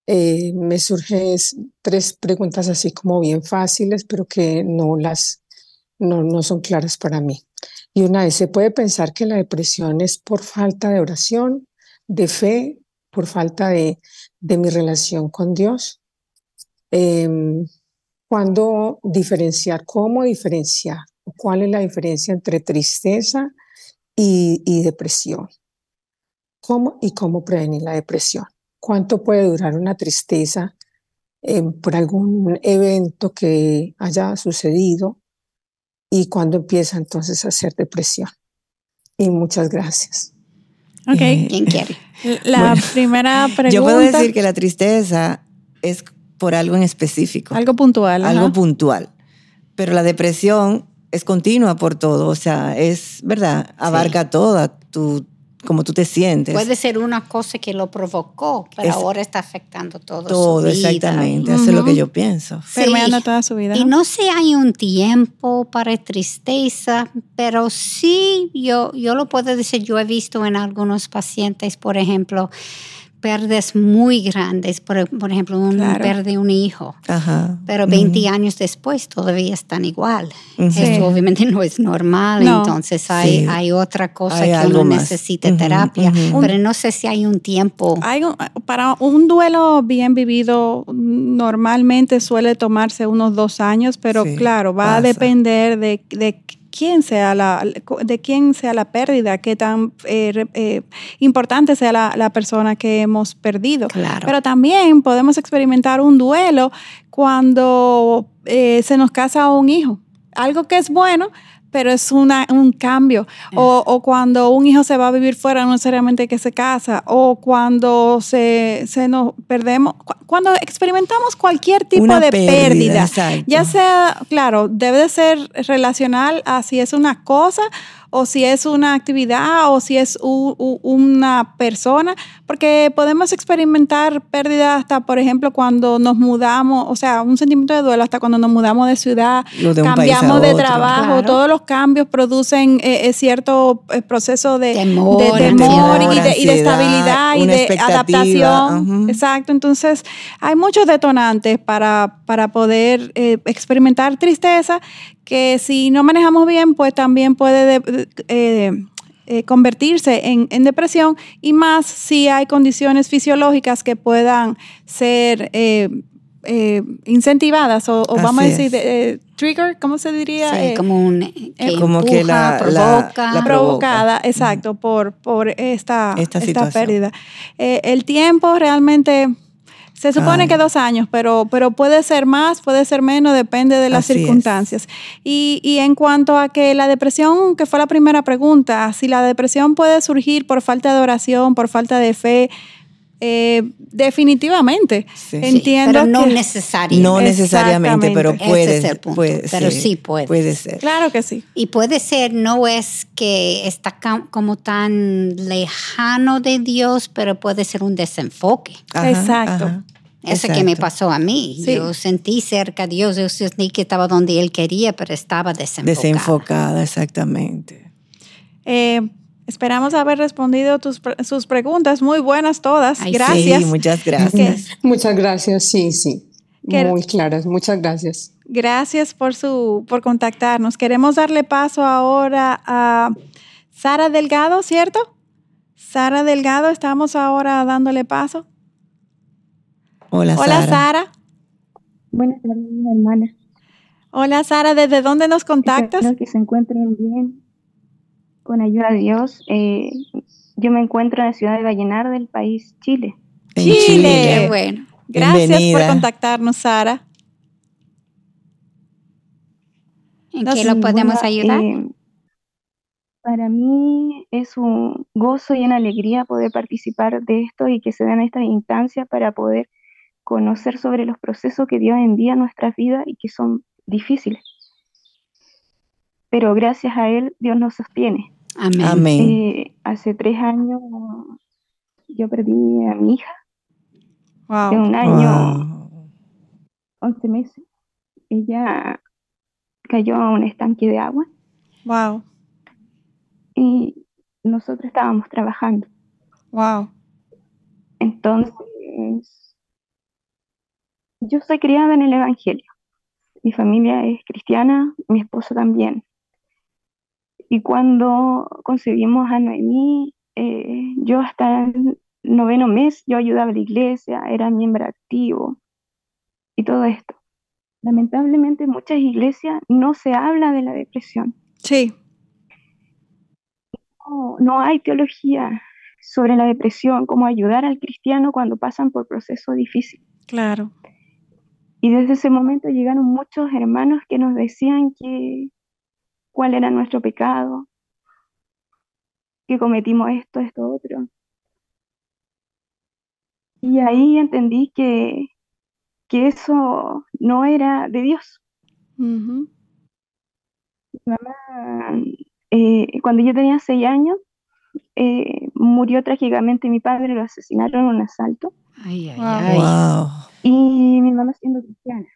Eh, me surgen tres preguntas así como bien fáciles, pero que no las no, no son claras para mí. Y una es, ¿se puede pensar que la depresión es por falta de oración, de fe, por falta de, de mi relación con Dios? Em, ¿Cuándo diferenciar? ¿Cómo diferenciar? ¿Cuál es la diferencia entre tristeza y, y depresión? ¿Cómo y cómo prevenir la depresión? ¿Cuánto puede durar una tristeza eh, por algún evento que haya sucedido? ¿Y cuándo empieza entonces a ser depresión? Y muchas gracias. Ok. Eh, ¿Quién quiere? La Bueno, primera pregunta. Yo puedo decir que la tristeza es por algo en específico, Algo puntual. ajá. algo puntual, pero la depresión es continua por todo, o sea, es, ¿verdad? Abarca toda tu, como tú te sientes. Puede ser una cosa que lo provocó, pero Es- ahora está afectando todo, todo, su vida. exactamente, eso es lo que yo pienso. Permeando Sí. toda su vida. Y ¿no? no sé, hay un tiempo para tristeza, pero sí, yo, yo lo puedo decir, yo he visto en algunos pacientes, por ejemplo, pérdidas muy grandes, por, por ejemplo, un Claro. pierde un hijo, Ajá. pero 20 años después todavía están igual. Sí. Obviamente no es normal, No. entonces hay, Sí. hay otra cosa Hay que uno más. necesita terapia, pero no sé si hay un tiempo. Hay un- para un duelo bien vivido, normalmente suele tomarse unos dos años, pero Sí, claro, va a depender de, de quién sea la, de quién sea la pérdida, qué tan eh, eh, importante sea la, la persona que hemos perdido. Claro. Pero también podemos experimentar un duelo cuando eh, se nos casa un hijo. Algo que es bueno, pero es una, un cambio. O, o, cuando un hijo se va a vivir fuera, no necesariamente que se casa, o cuando se, se nos perdemos, cuando experimentamos cualquier tipo de pérdida, ya sea, claro, debe de ser relacional a si es una cosa o si es una actividad o si es una persona, porque podemos experimentar pérdida hasta, por ejemplo, cuando nos mudamos, o sea, un sentimiento de duelo hasta cuando nos mudamos de ciudad, cambiamos de trabajo, todos los cambios producen eh, eh, cierto eh, proceso de temor, y, de, estabilidad y de adaptación. Exacto, entonces hay muchos detonantes para, para poder experimentar tristeza que si no manejamos bien, pues también puede eh, eh, convertirse en, depresión y más si hay condiciones fisiológicas que puedan ser eh, incentivadas o, vamos a decir trigger, ¿cómo se diría? Sí, como un que como que la, provoca, provocada, exacto, por, por esta, esta, esta pérdida. el tiempo realmente se supone que dos años, pero, pero puede ser más, puede ser menos, depende de las circunstancias. Y, y, en cuanto a que la depresión, que fue la primera pregunta, si la depresión puede surgir por falta de oración, por falta de fe, eh, definitivamente. Entiendo. pero no necesariamente. No necesariamente, pero puede, ser. pero sí puede. Puede ser. Claro que sí. Y puede ser, no es que está como tan lejano de Dios, pero puede ser un desenfoque. Exacto. Eso que me pasó a mí. Yo sentí cerca a Dios, yo sentí que estaba donde Él quería, pero estaba desenfocada. Desenfocada, exactamente. Eh, Esperamos haber respondido tus, sus preguntas, muy buenas todas. gracias. Sí, muchas gracias. Muchas gracias, sí, sí. Muy claras, muchas gracias. Gracias por, su, por contactarnos. Queremos darle paso ahora a Sara Delgado, ¿cierto? Sara Delgado, estamos ahora dándole paso. Hola, Hola Sara. Buenas tardes, hermana. Hola Sara, ¿desde dónde nos contactas? Espero que se encuentren bien con ayuda de Dios. Eh, yo me encuentro en la ciudad de Vallenar del país Chile. Chile. bueno. Gracias por contactarnos, Sara. ¿En qué lo podemos ayudar? Eh, para mí es un gozo y una alegría poder participar de esto y que se den estas instancias para poder conocer sobre los procesos que Dios envía a nuestras vidas y que son difíciles. Pero gracias a Él, Dios nos sostiene. Amén. Eh, hace tres años yo perdí a mi hija. De un año, once meses. Ella cayó a un estanque de agua. Wow. Y nosotros estábamos trabajando. Wow. Entonces, yo soy criada en el Evangelio. Mi familia es cristiana, mi esposo también. Y cuando concebimos a Noemí, eh, yo hasta el noveno mes, yo ayudaba a la iglesia, era miembro activo y todo esto. Lamentablemente en muchas iglesias no se habla de la depresión. Sí. No, no hay teología sobre la depresión, cómo ayudar al cristiano cuando pasan por procesos difíciles. Claro. Y desde ese momento llegaron muchos hermanos que nos decían que cuál era nuestro pecado, que cometimos esto, esto, otro. Y ahí entendí que, que eso no era de Dios. Eh, cuando yo tenía seis años, eh, murió trágicamente mi padre, lo asesinaron en un asalto. Ay, ay, ay. Y mi mamá siendo cristiana.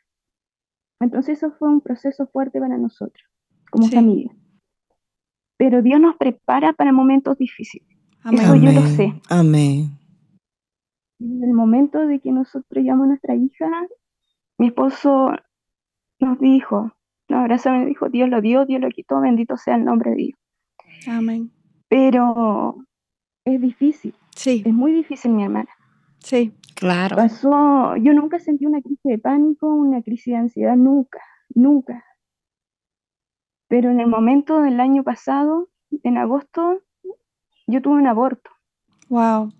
Entonces eso fue un proceso fuerte para nosotros como familia. Pero Dios nos prepara para momentos difíciles. Eso yo lo sé. Amén. En el momento de que nosotros llamamos a nuestra hija, mi esposo nos dijo, nos abrazó y dijo, Dios lo dio, Dios lo quitó, bendito sea el nombre de Dios. Amén. Pero es difícil. Sí. Es muy difícil, mi hermana. Sí, claro. Pasó, yo nunca sentí una crisis de pánico, una crisis de ansiedad, nunca, nunca. Pero en el momento del año pasado, en agosto, yo tuve un aborto. Wow.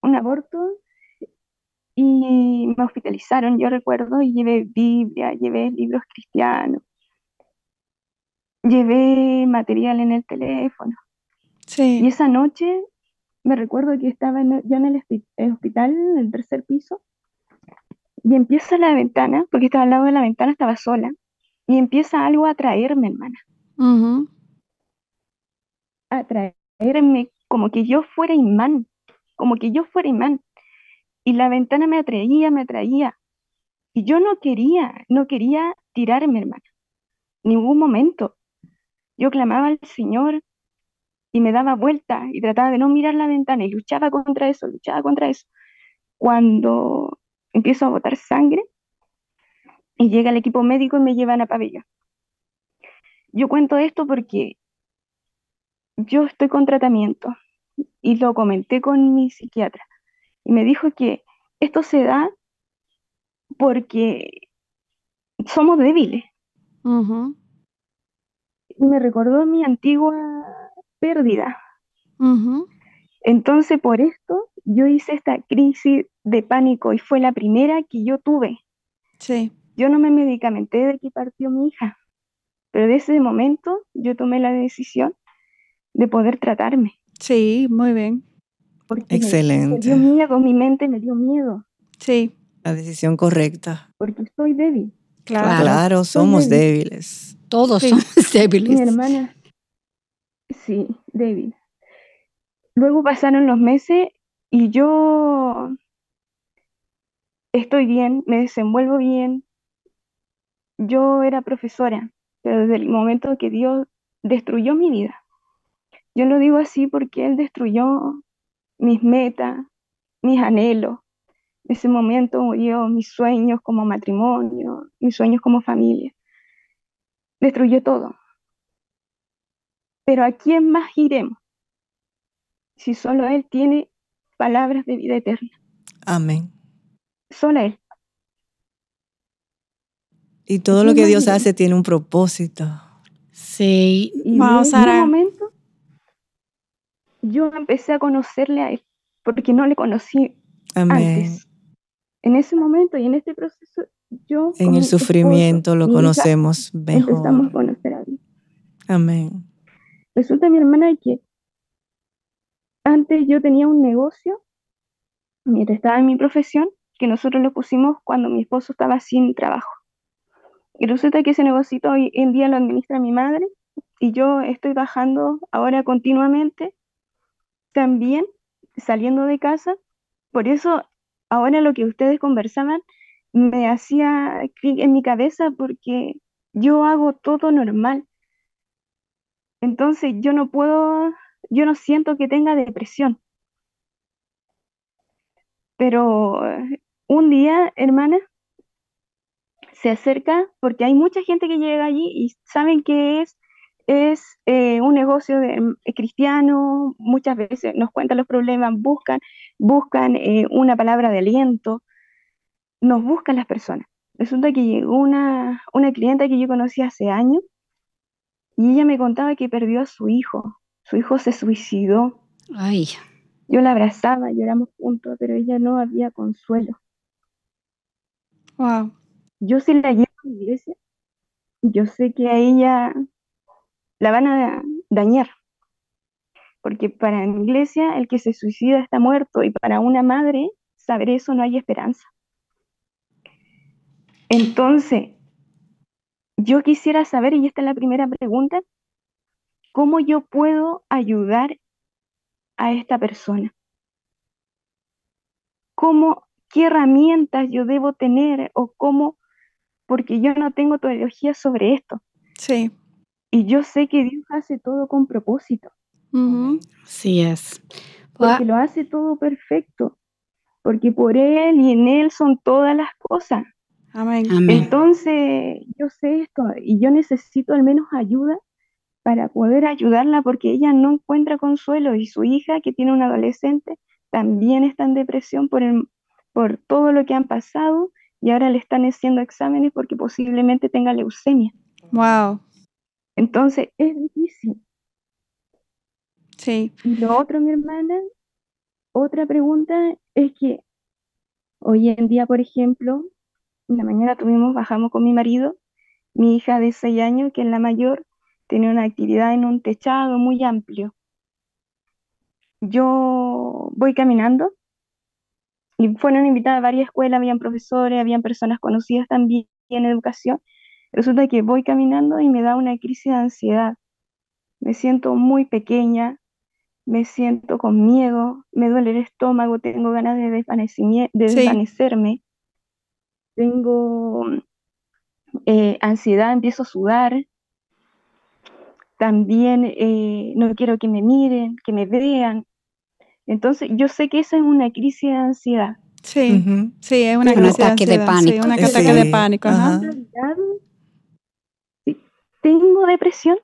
Un aborto y me hospitalizaron, yo recuerdo, y llevé Biblia, llevé libros cristianos. llevé material en el teléfono. Sí. Y esa noche me recuerdo que estaba en- yo en el hospi- el hospital, en el tercer piso, y empieza la ventana, porque estaba al lado de la ventana, estaba sola, y empieza algo a atraerme, hermana, Ujú. a atraerme como que yo fuera imán, como que yo fuera imán. Y la ventana me atraía, me atraía. Y yo no quería, no quería tirarme, hermana, ningún momento. Yo clamaba al Señor y me daba vuelta y trataba de no mirar la ventana y luchaba contra eso, luchaba contra eso. Cuando empiezo a botar sangre y llega el equipo médico y me llevan a pabellón. Yo cuento esto porque yo estoy con tratamiento y lo comenté con mi psiquiatra y me dijo que esto se da porque somos débiles. Y me recordó mi antigua pérdida. Entonces, por esto, yo hice esta crisis de pánico y fue la primera que yo tuve. Sí. Yo no me medicamenté de que partió mi hija, pero de ese momento yo tomé la decisión de poder tratarme. Sí, muy bien. Porque me- Me, Excelente. dio miedo, mi mente me dio miedo, Sí, La decisión correcta. porque soy débil. claro. Claro. Claro, somos débil. débiles. Todos Sí. somos débiles. Mi hermana, sí, débil. Luego pasaron los meses y yo estoy bien, me desenvuelvo bien. Yo era profesora, pero desde el momento que Dios destruyó mi vida, yo lo digo así porque Él destruyó mis metas, mis anhelos. En ese momento murió mis sueños como matrimonio, mis sueños como familia. Destruyó todo. Pero ¿a quién más iremos? Si solo Él tiene palabras de vida eterna. Amén. Solo Él. Y todo ¿A lo que Dios hace tiene un propósito. Sí, Wow, de ese Sara. momento yo empecé a conocerle a Él, porque no le conocí Amén. antes. En ese momento y en este proceso, yo En el esposo, sufrimiento lo mi hija, conocemos empezamos a mejor. conocer a Dios. Amén. Resulta, mi hermana, que antes yo tenía un negocio, mientras estaba en mi profesión, que nosotros lo pusimos cuando mi esposo estaba sin trabajo. Y resulta que ese negocito hoy en día lo administra mi madre y yo estoy bajando ahora continuamente, también saliendo de casa. Por eso ahora lo que ustedes conversaban me hacía clic en mi cabeza porque yo hago todo normal. Entonces yo no puedo, yo no siento que tenga depresión. Pero un día, hermana, se acerca porque hay mucha gente que llega allí y saben que es, es eh, un negocio de, mm, cristiano, muchas veces nos cuentan los problemas, buscan, buscan eh, una palabra de aliento, nos buscan las personas. Resulta que llegó una, una clienta que yo conocí hace años y ella me contaba que perdió a su hijo. Su hijo se suicidó. ay, Yo la abrazaba, lloramos juntos, pero ella no había consuelo. Wow. Yo sí la llevo a la iglesia, yo sé que a ella la van a dañar, porque para mi iglesia el que se suicida está muerto y para una madre saber eso no hay esperanza. Entonces, yo quisiera saber, y esta es la primera pregunta, ¿cómo yo puedo ayudar a esta persona? ¿Cómo, qué herramientas yo debo tener o cómo, porque yo no tengo teología sobre esto Sí. y yo sé que Dios hace todo con propósito, sí es. porque lo hace todo perfecto, porque por Él y en Él son todas las cosas. Amén. Amén. Entonces, yo sé esto y yo necesito al menos ayuda para poder ayudarla porque ella no encuentra consuelo y su hija, que tiene un adolescente, también está en depresión por, el- por todo lo que han pasado y ahora le están haciendo exámenes porque posiblemente tenga leucemia. Wow. Entonces, es difícil. Sí. Y lo otro, mi hermana, otra pregunta es que hoy en día, por ejemplo, en la mañana tuvimos, bajamos con mi marido, mi hija de 6 años, que es la mayor, tenía una actividad en un techado muy amplio. Yo voy caminando y fueron invitadas a varias escuelas, habían profesores, habían personas conocidas también en educación. Resulta que voy caminando y me da una crisis de ansiedad. Me siento muy pequeña, me siento con miedo, me duele el estómago, tengo ganas de, desvanecerme, tengo eh, ansiedad, empiezo a sudar, también eh, no quiero que me miren, que me vean. Entonces, yo sé que esa es una crisis de ansiedad. Sí, sí, es una crisis de, ansiedad, de pánico. un ataque de pánico. Tengo depresión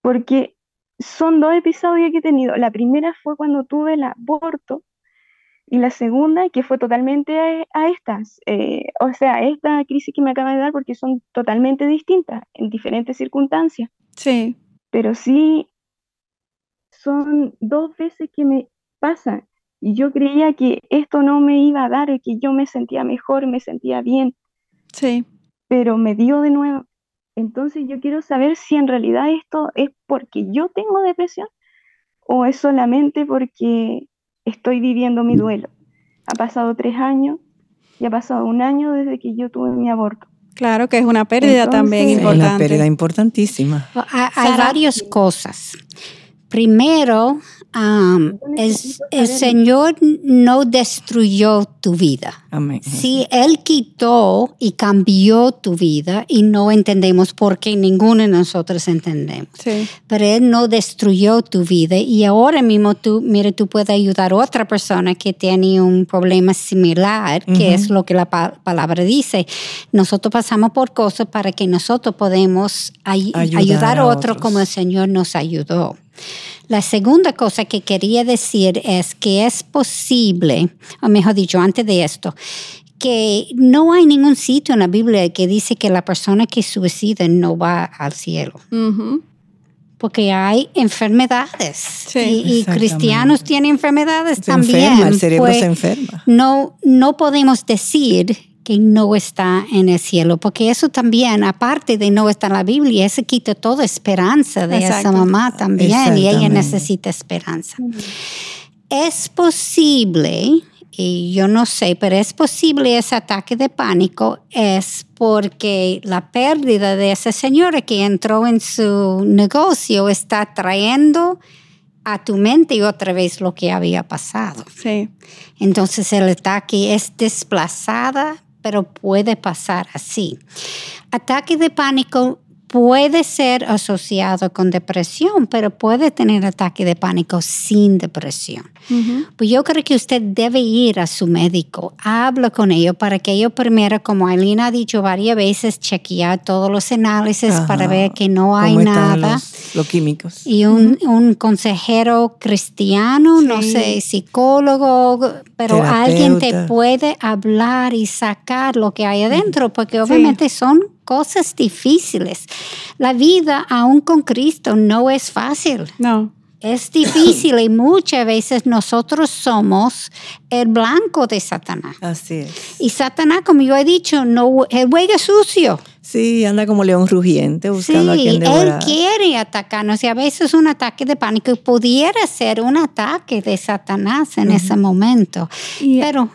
porque son dos episodios que he tenido. La primera fue cuando tuve el aborto y la segunda que fue totalmente a, estas. Eh, o sea, esta crisis que me acaba de dar porque son totalmente distintas en diferentes circunstancias. Sí. Pero sí, son dos veces que me pasa. Y yo creía que esto no me iba a dar, y que yo me sentía mejor, me sentía bien. Sí. Pero me dio de nuevo. Entonces yo quiero saber si en realidad esto es porque yo tengo depresión o es solamente porque estoy viviendo mi duelo. Ha pasado tres años y ha pasado un año desde que yo tuve mi aborto. Claro que es una pérdida también importante. Una pérdida importantísima. Hay, varias cosas. Primero, el, Señor no destruyó tu vida. Amén. Sí, Él quitó y cambió tu vida y no entendemos por qué ninguno de nosotros entendemos. Sí. Pero Él no destruyó tu vida y ahora mismo tú, mire, tú puedes ayudar a otra persona que tiene un problema similar, que es lo que la palabra dice. Nosotros pasamos por cosas para que nosotros podemos ayudar, a otro como el Señor nos ayudó. La segunda cosa que quería decir es que es posible, o mejor dicho, antes de esto, que no hay ningún sitio en la Biblia que dice que la persona que suicida no va al cielo. Porque hay enfermedades y, cristianos tienen enfermedades también. el cerebro pues se enferma. No, no podemos decir que no está en el cielo, porque eso también, aparte de no estar en la Biblia, eso quita toda esperanza de esa mamá también y ella necesita esperanza. Es posible, y yo no sé, pero es posible ese ataque de pánico es porque la pérdida de esa señora que entró en su negocio está trayendo a tu mente y otra vez lo que había pasado. Sí. Entonces el ataque es desplazada pero puede pasar así. Ataque de pánico puede ser asociado con depresión, pero puede tener ataque de pánico sin depresión. Pues yo creo que usted debe ir a su médico, habla con ellos para que ellos primero, como Aileen ha dicho varias veces, chequear todos los análisis para ver que no hay nada. Los, químicos. Y un, consejero cristiano, no sé, psicólogo, pero alguien te puede hablar y sacar lo que hay adentro, porque obviamente son cosas difíciles. La vida aún con Cristo no es fácil. No. Es difícil y muchas veces nosotros somos el blanco de Satanás. Así es. Y Satanás, como yo he dicho, no, el juega sucio. Sí, anda como león rugiente buscando a quien devorar. él quiere atacarnos y a veces un ataque de pánico pudiera ser un ataque de Satanás en ese momento. Pero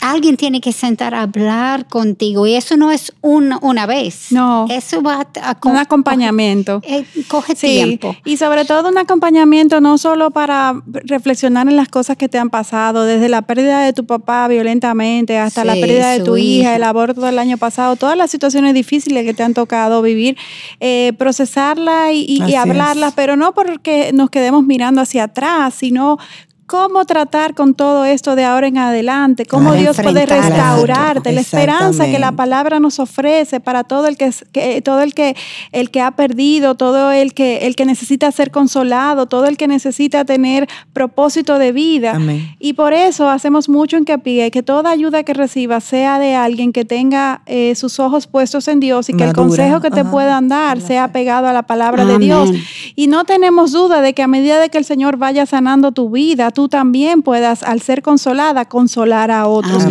alguien tiene que sentar a hablar contigo y eso no es una, una vez. No. Eso va a... un acompañamiento. Coge, eh, coge tiempo. Y sobre todo un acompañamiento no solo para reflexionar en las cosas que te han pasado, desde la pérdida de tu papá violentamente hasta la pérdida de tu hija, el aborto del año pasado, todas las situaciones difíciles que te han tocado vivir, eh, procesarla y, y hablarla, pero no porque nos quedemos mirando hacia atrás, sino cómo tratar con todo esto de ahora en adelante, cómo Dios puede restaurarte, la esperanza que la palabra nos ofrece para todo el que, todo el que el que ha perdido, todo el que el que necesita ser consolado, todo el que necesita tener propósito de vida. Y por eso hacemos mucho en que que toda ayuda que reciba sea de alguien que tenga eh, sus ojos puestos en Dios y que el consejo que te puedan dar sea pegado a la palabra de Dios. Y no tenemos duda de que a medida de que el Señor vaya sanando tu vida, tú también puedas, al ser consolada, consolar a otros.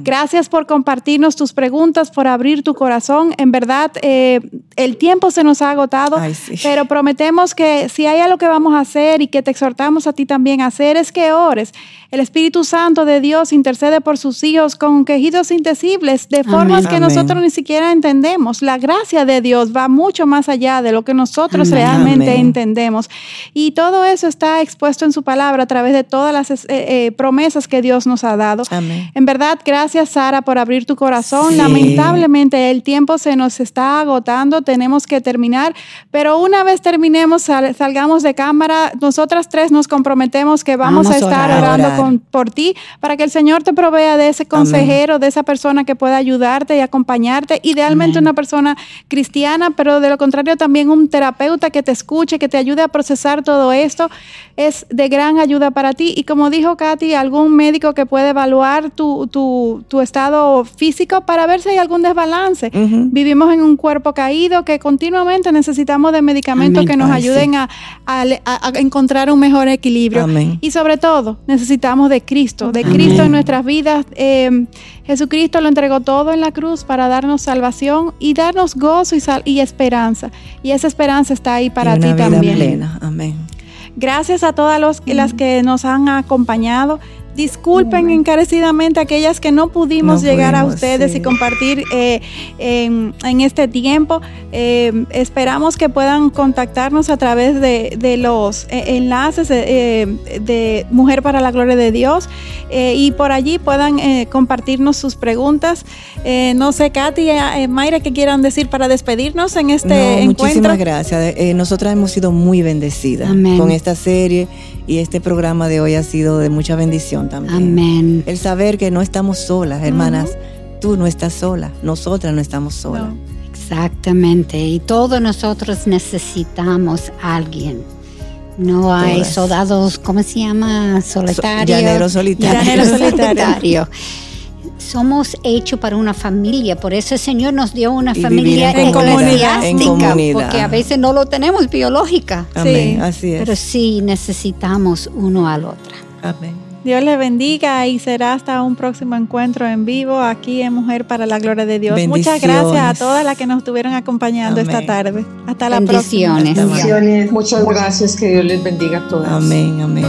Gracias por compartirnos tus preguntas, por abrir tu corazón. En verdad, eh, el tiempo se nos ha agotado, pero prometemos que si hay algo que vamos a hacer y que te exhortamos a ti también a hacer, es que ores. El Espíritu Santo de Dios intercede por sus hijos con quejidos indecibles, de formas que nosotros ni siquiera entendemos. La gracia de Dios va mucho más allá de lo que nosotros realmente entendemos. Y todo eso está expuesto en su palabra a través de todas las eh, eh, promesas que Dios nos ha dado. En verdad, gracias Sara por abrir tu corazón. Lamentablemente el tiempo se nos está agotando, tenemos que terminar, pero una vez terminemos, salgamos de cámara, nosotras tres nos comprometemos que vamos, a estar orando por ti para que el Señor te provea de ese consejero, de esa persona que pueda ayudarte y acompañarte, idealmente una persona cristiana, pero de lo contrario también un terapeuta que te escuche, que te ayude a procesar todo esto, es de gran ayuda para ti. Y como dijo Katy, algún médico que puede evaluar tu, tu, tu estado físico para ver si hay algún desbalance. Vivimos en un cuerpo caído que continuamente necesitamos de medicamentos que nos ayuden a, a, encontrar un mejor equilibrio. Y sobre todo, necesitamos de Cristo, de Cristo en nuestras vidas. Eh, Jesucristo lo entregó todo en la cruz para darnos salvación y darnos gozo y, y esperanza. Y esa esperanza está ahí para ti también. Plena. Amén. Gracias a todas los, las que nos han acompañado. Disculpen encarecidamente aquellas que no pudimos llegar a ustedes y compartir eh, en, este tiempo. Eh, esperamos que puedan contactarnos a través de, los eh, enlaces de, Mujer para la Gloria de Dios y por allí puedan compartirnos sus preguntas. no sé, Katy, Mayra, ¿qué quieran decir para despedirnos en este encuentro? Muchísimas gracias. nosotras hemos sido muy bendecidas con esta serie y este programa de hoy ha sido de mucha bendición también. Amén. El saber que no estamos solas, hermanas. Tú no estás sola, nosotras no estamos solas. Exactamente, y todos nosotros necesitamos a alguien. No hay soldados, ¿cómo se llama? Solitario. llanero solitario. Llanero solitario somos hechos para una familia, por eso el Señor nos dio una familia en eclesiástica, porque a veces no lo tenemos biológica. Amén, así es. Pero sí necesitamos uno al otro. Amén. Dios le bendiga y será hasta un próximo encuentro en vivo aquí en Mujer para la Gloria de Dios. Muchas gracias a todas las que nos estuvieron acompañando esta tarde. Hasta la próxima. Bendiciones. Muchas gracias, que Dios les bendiga a todas. Amén, amén.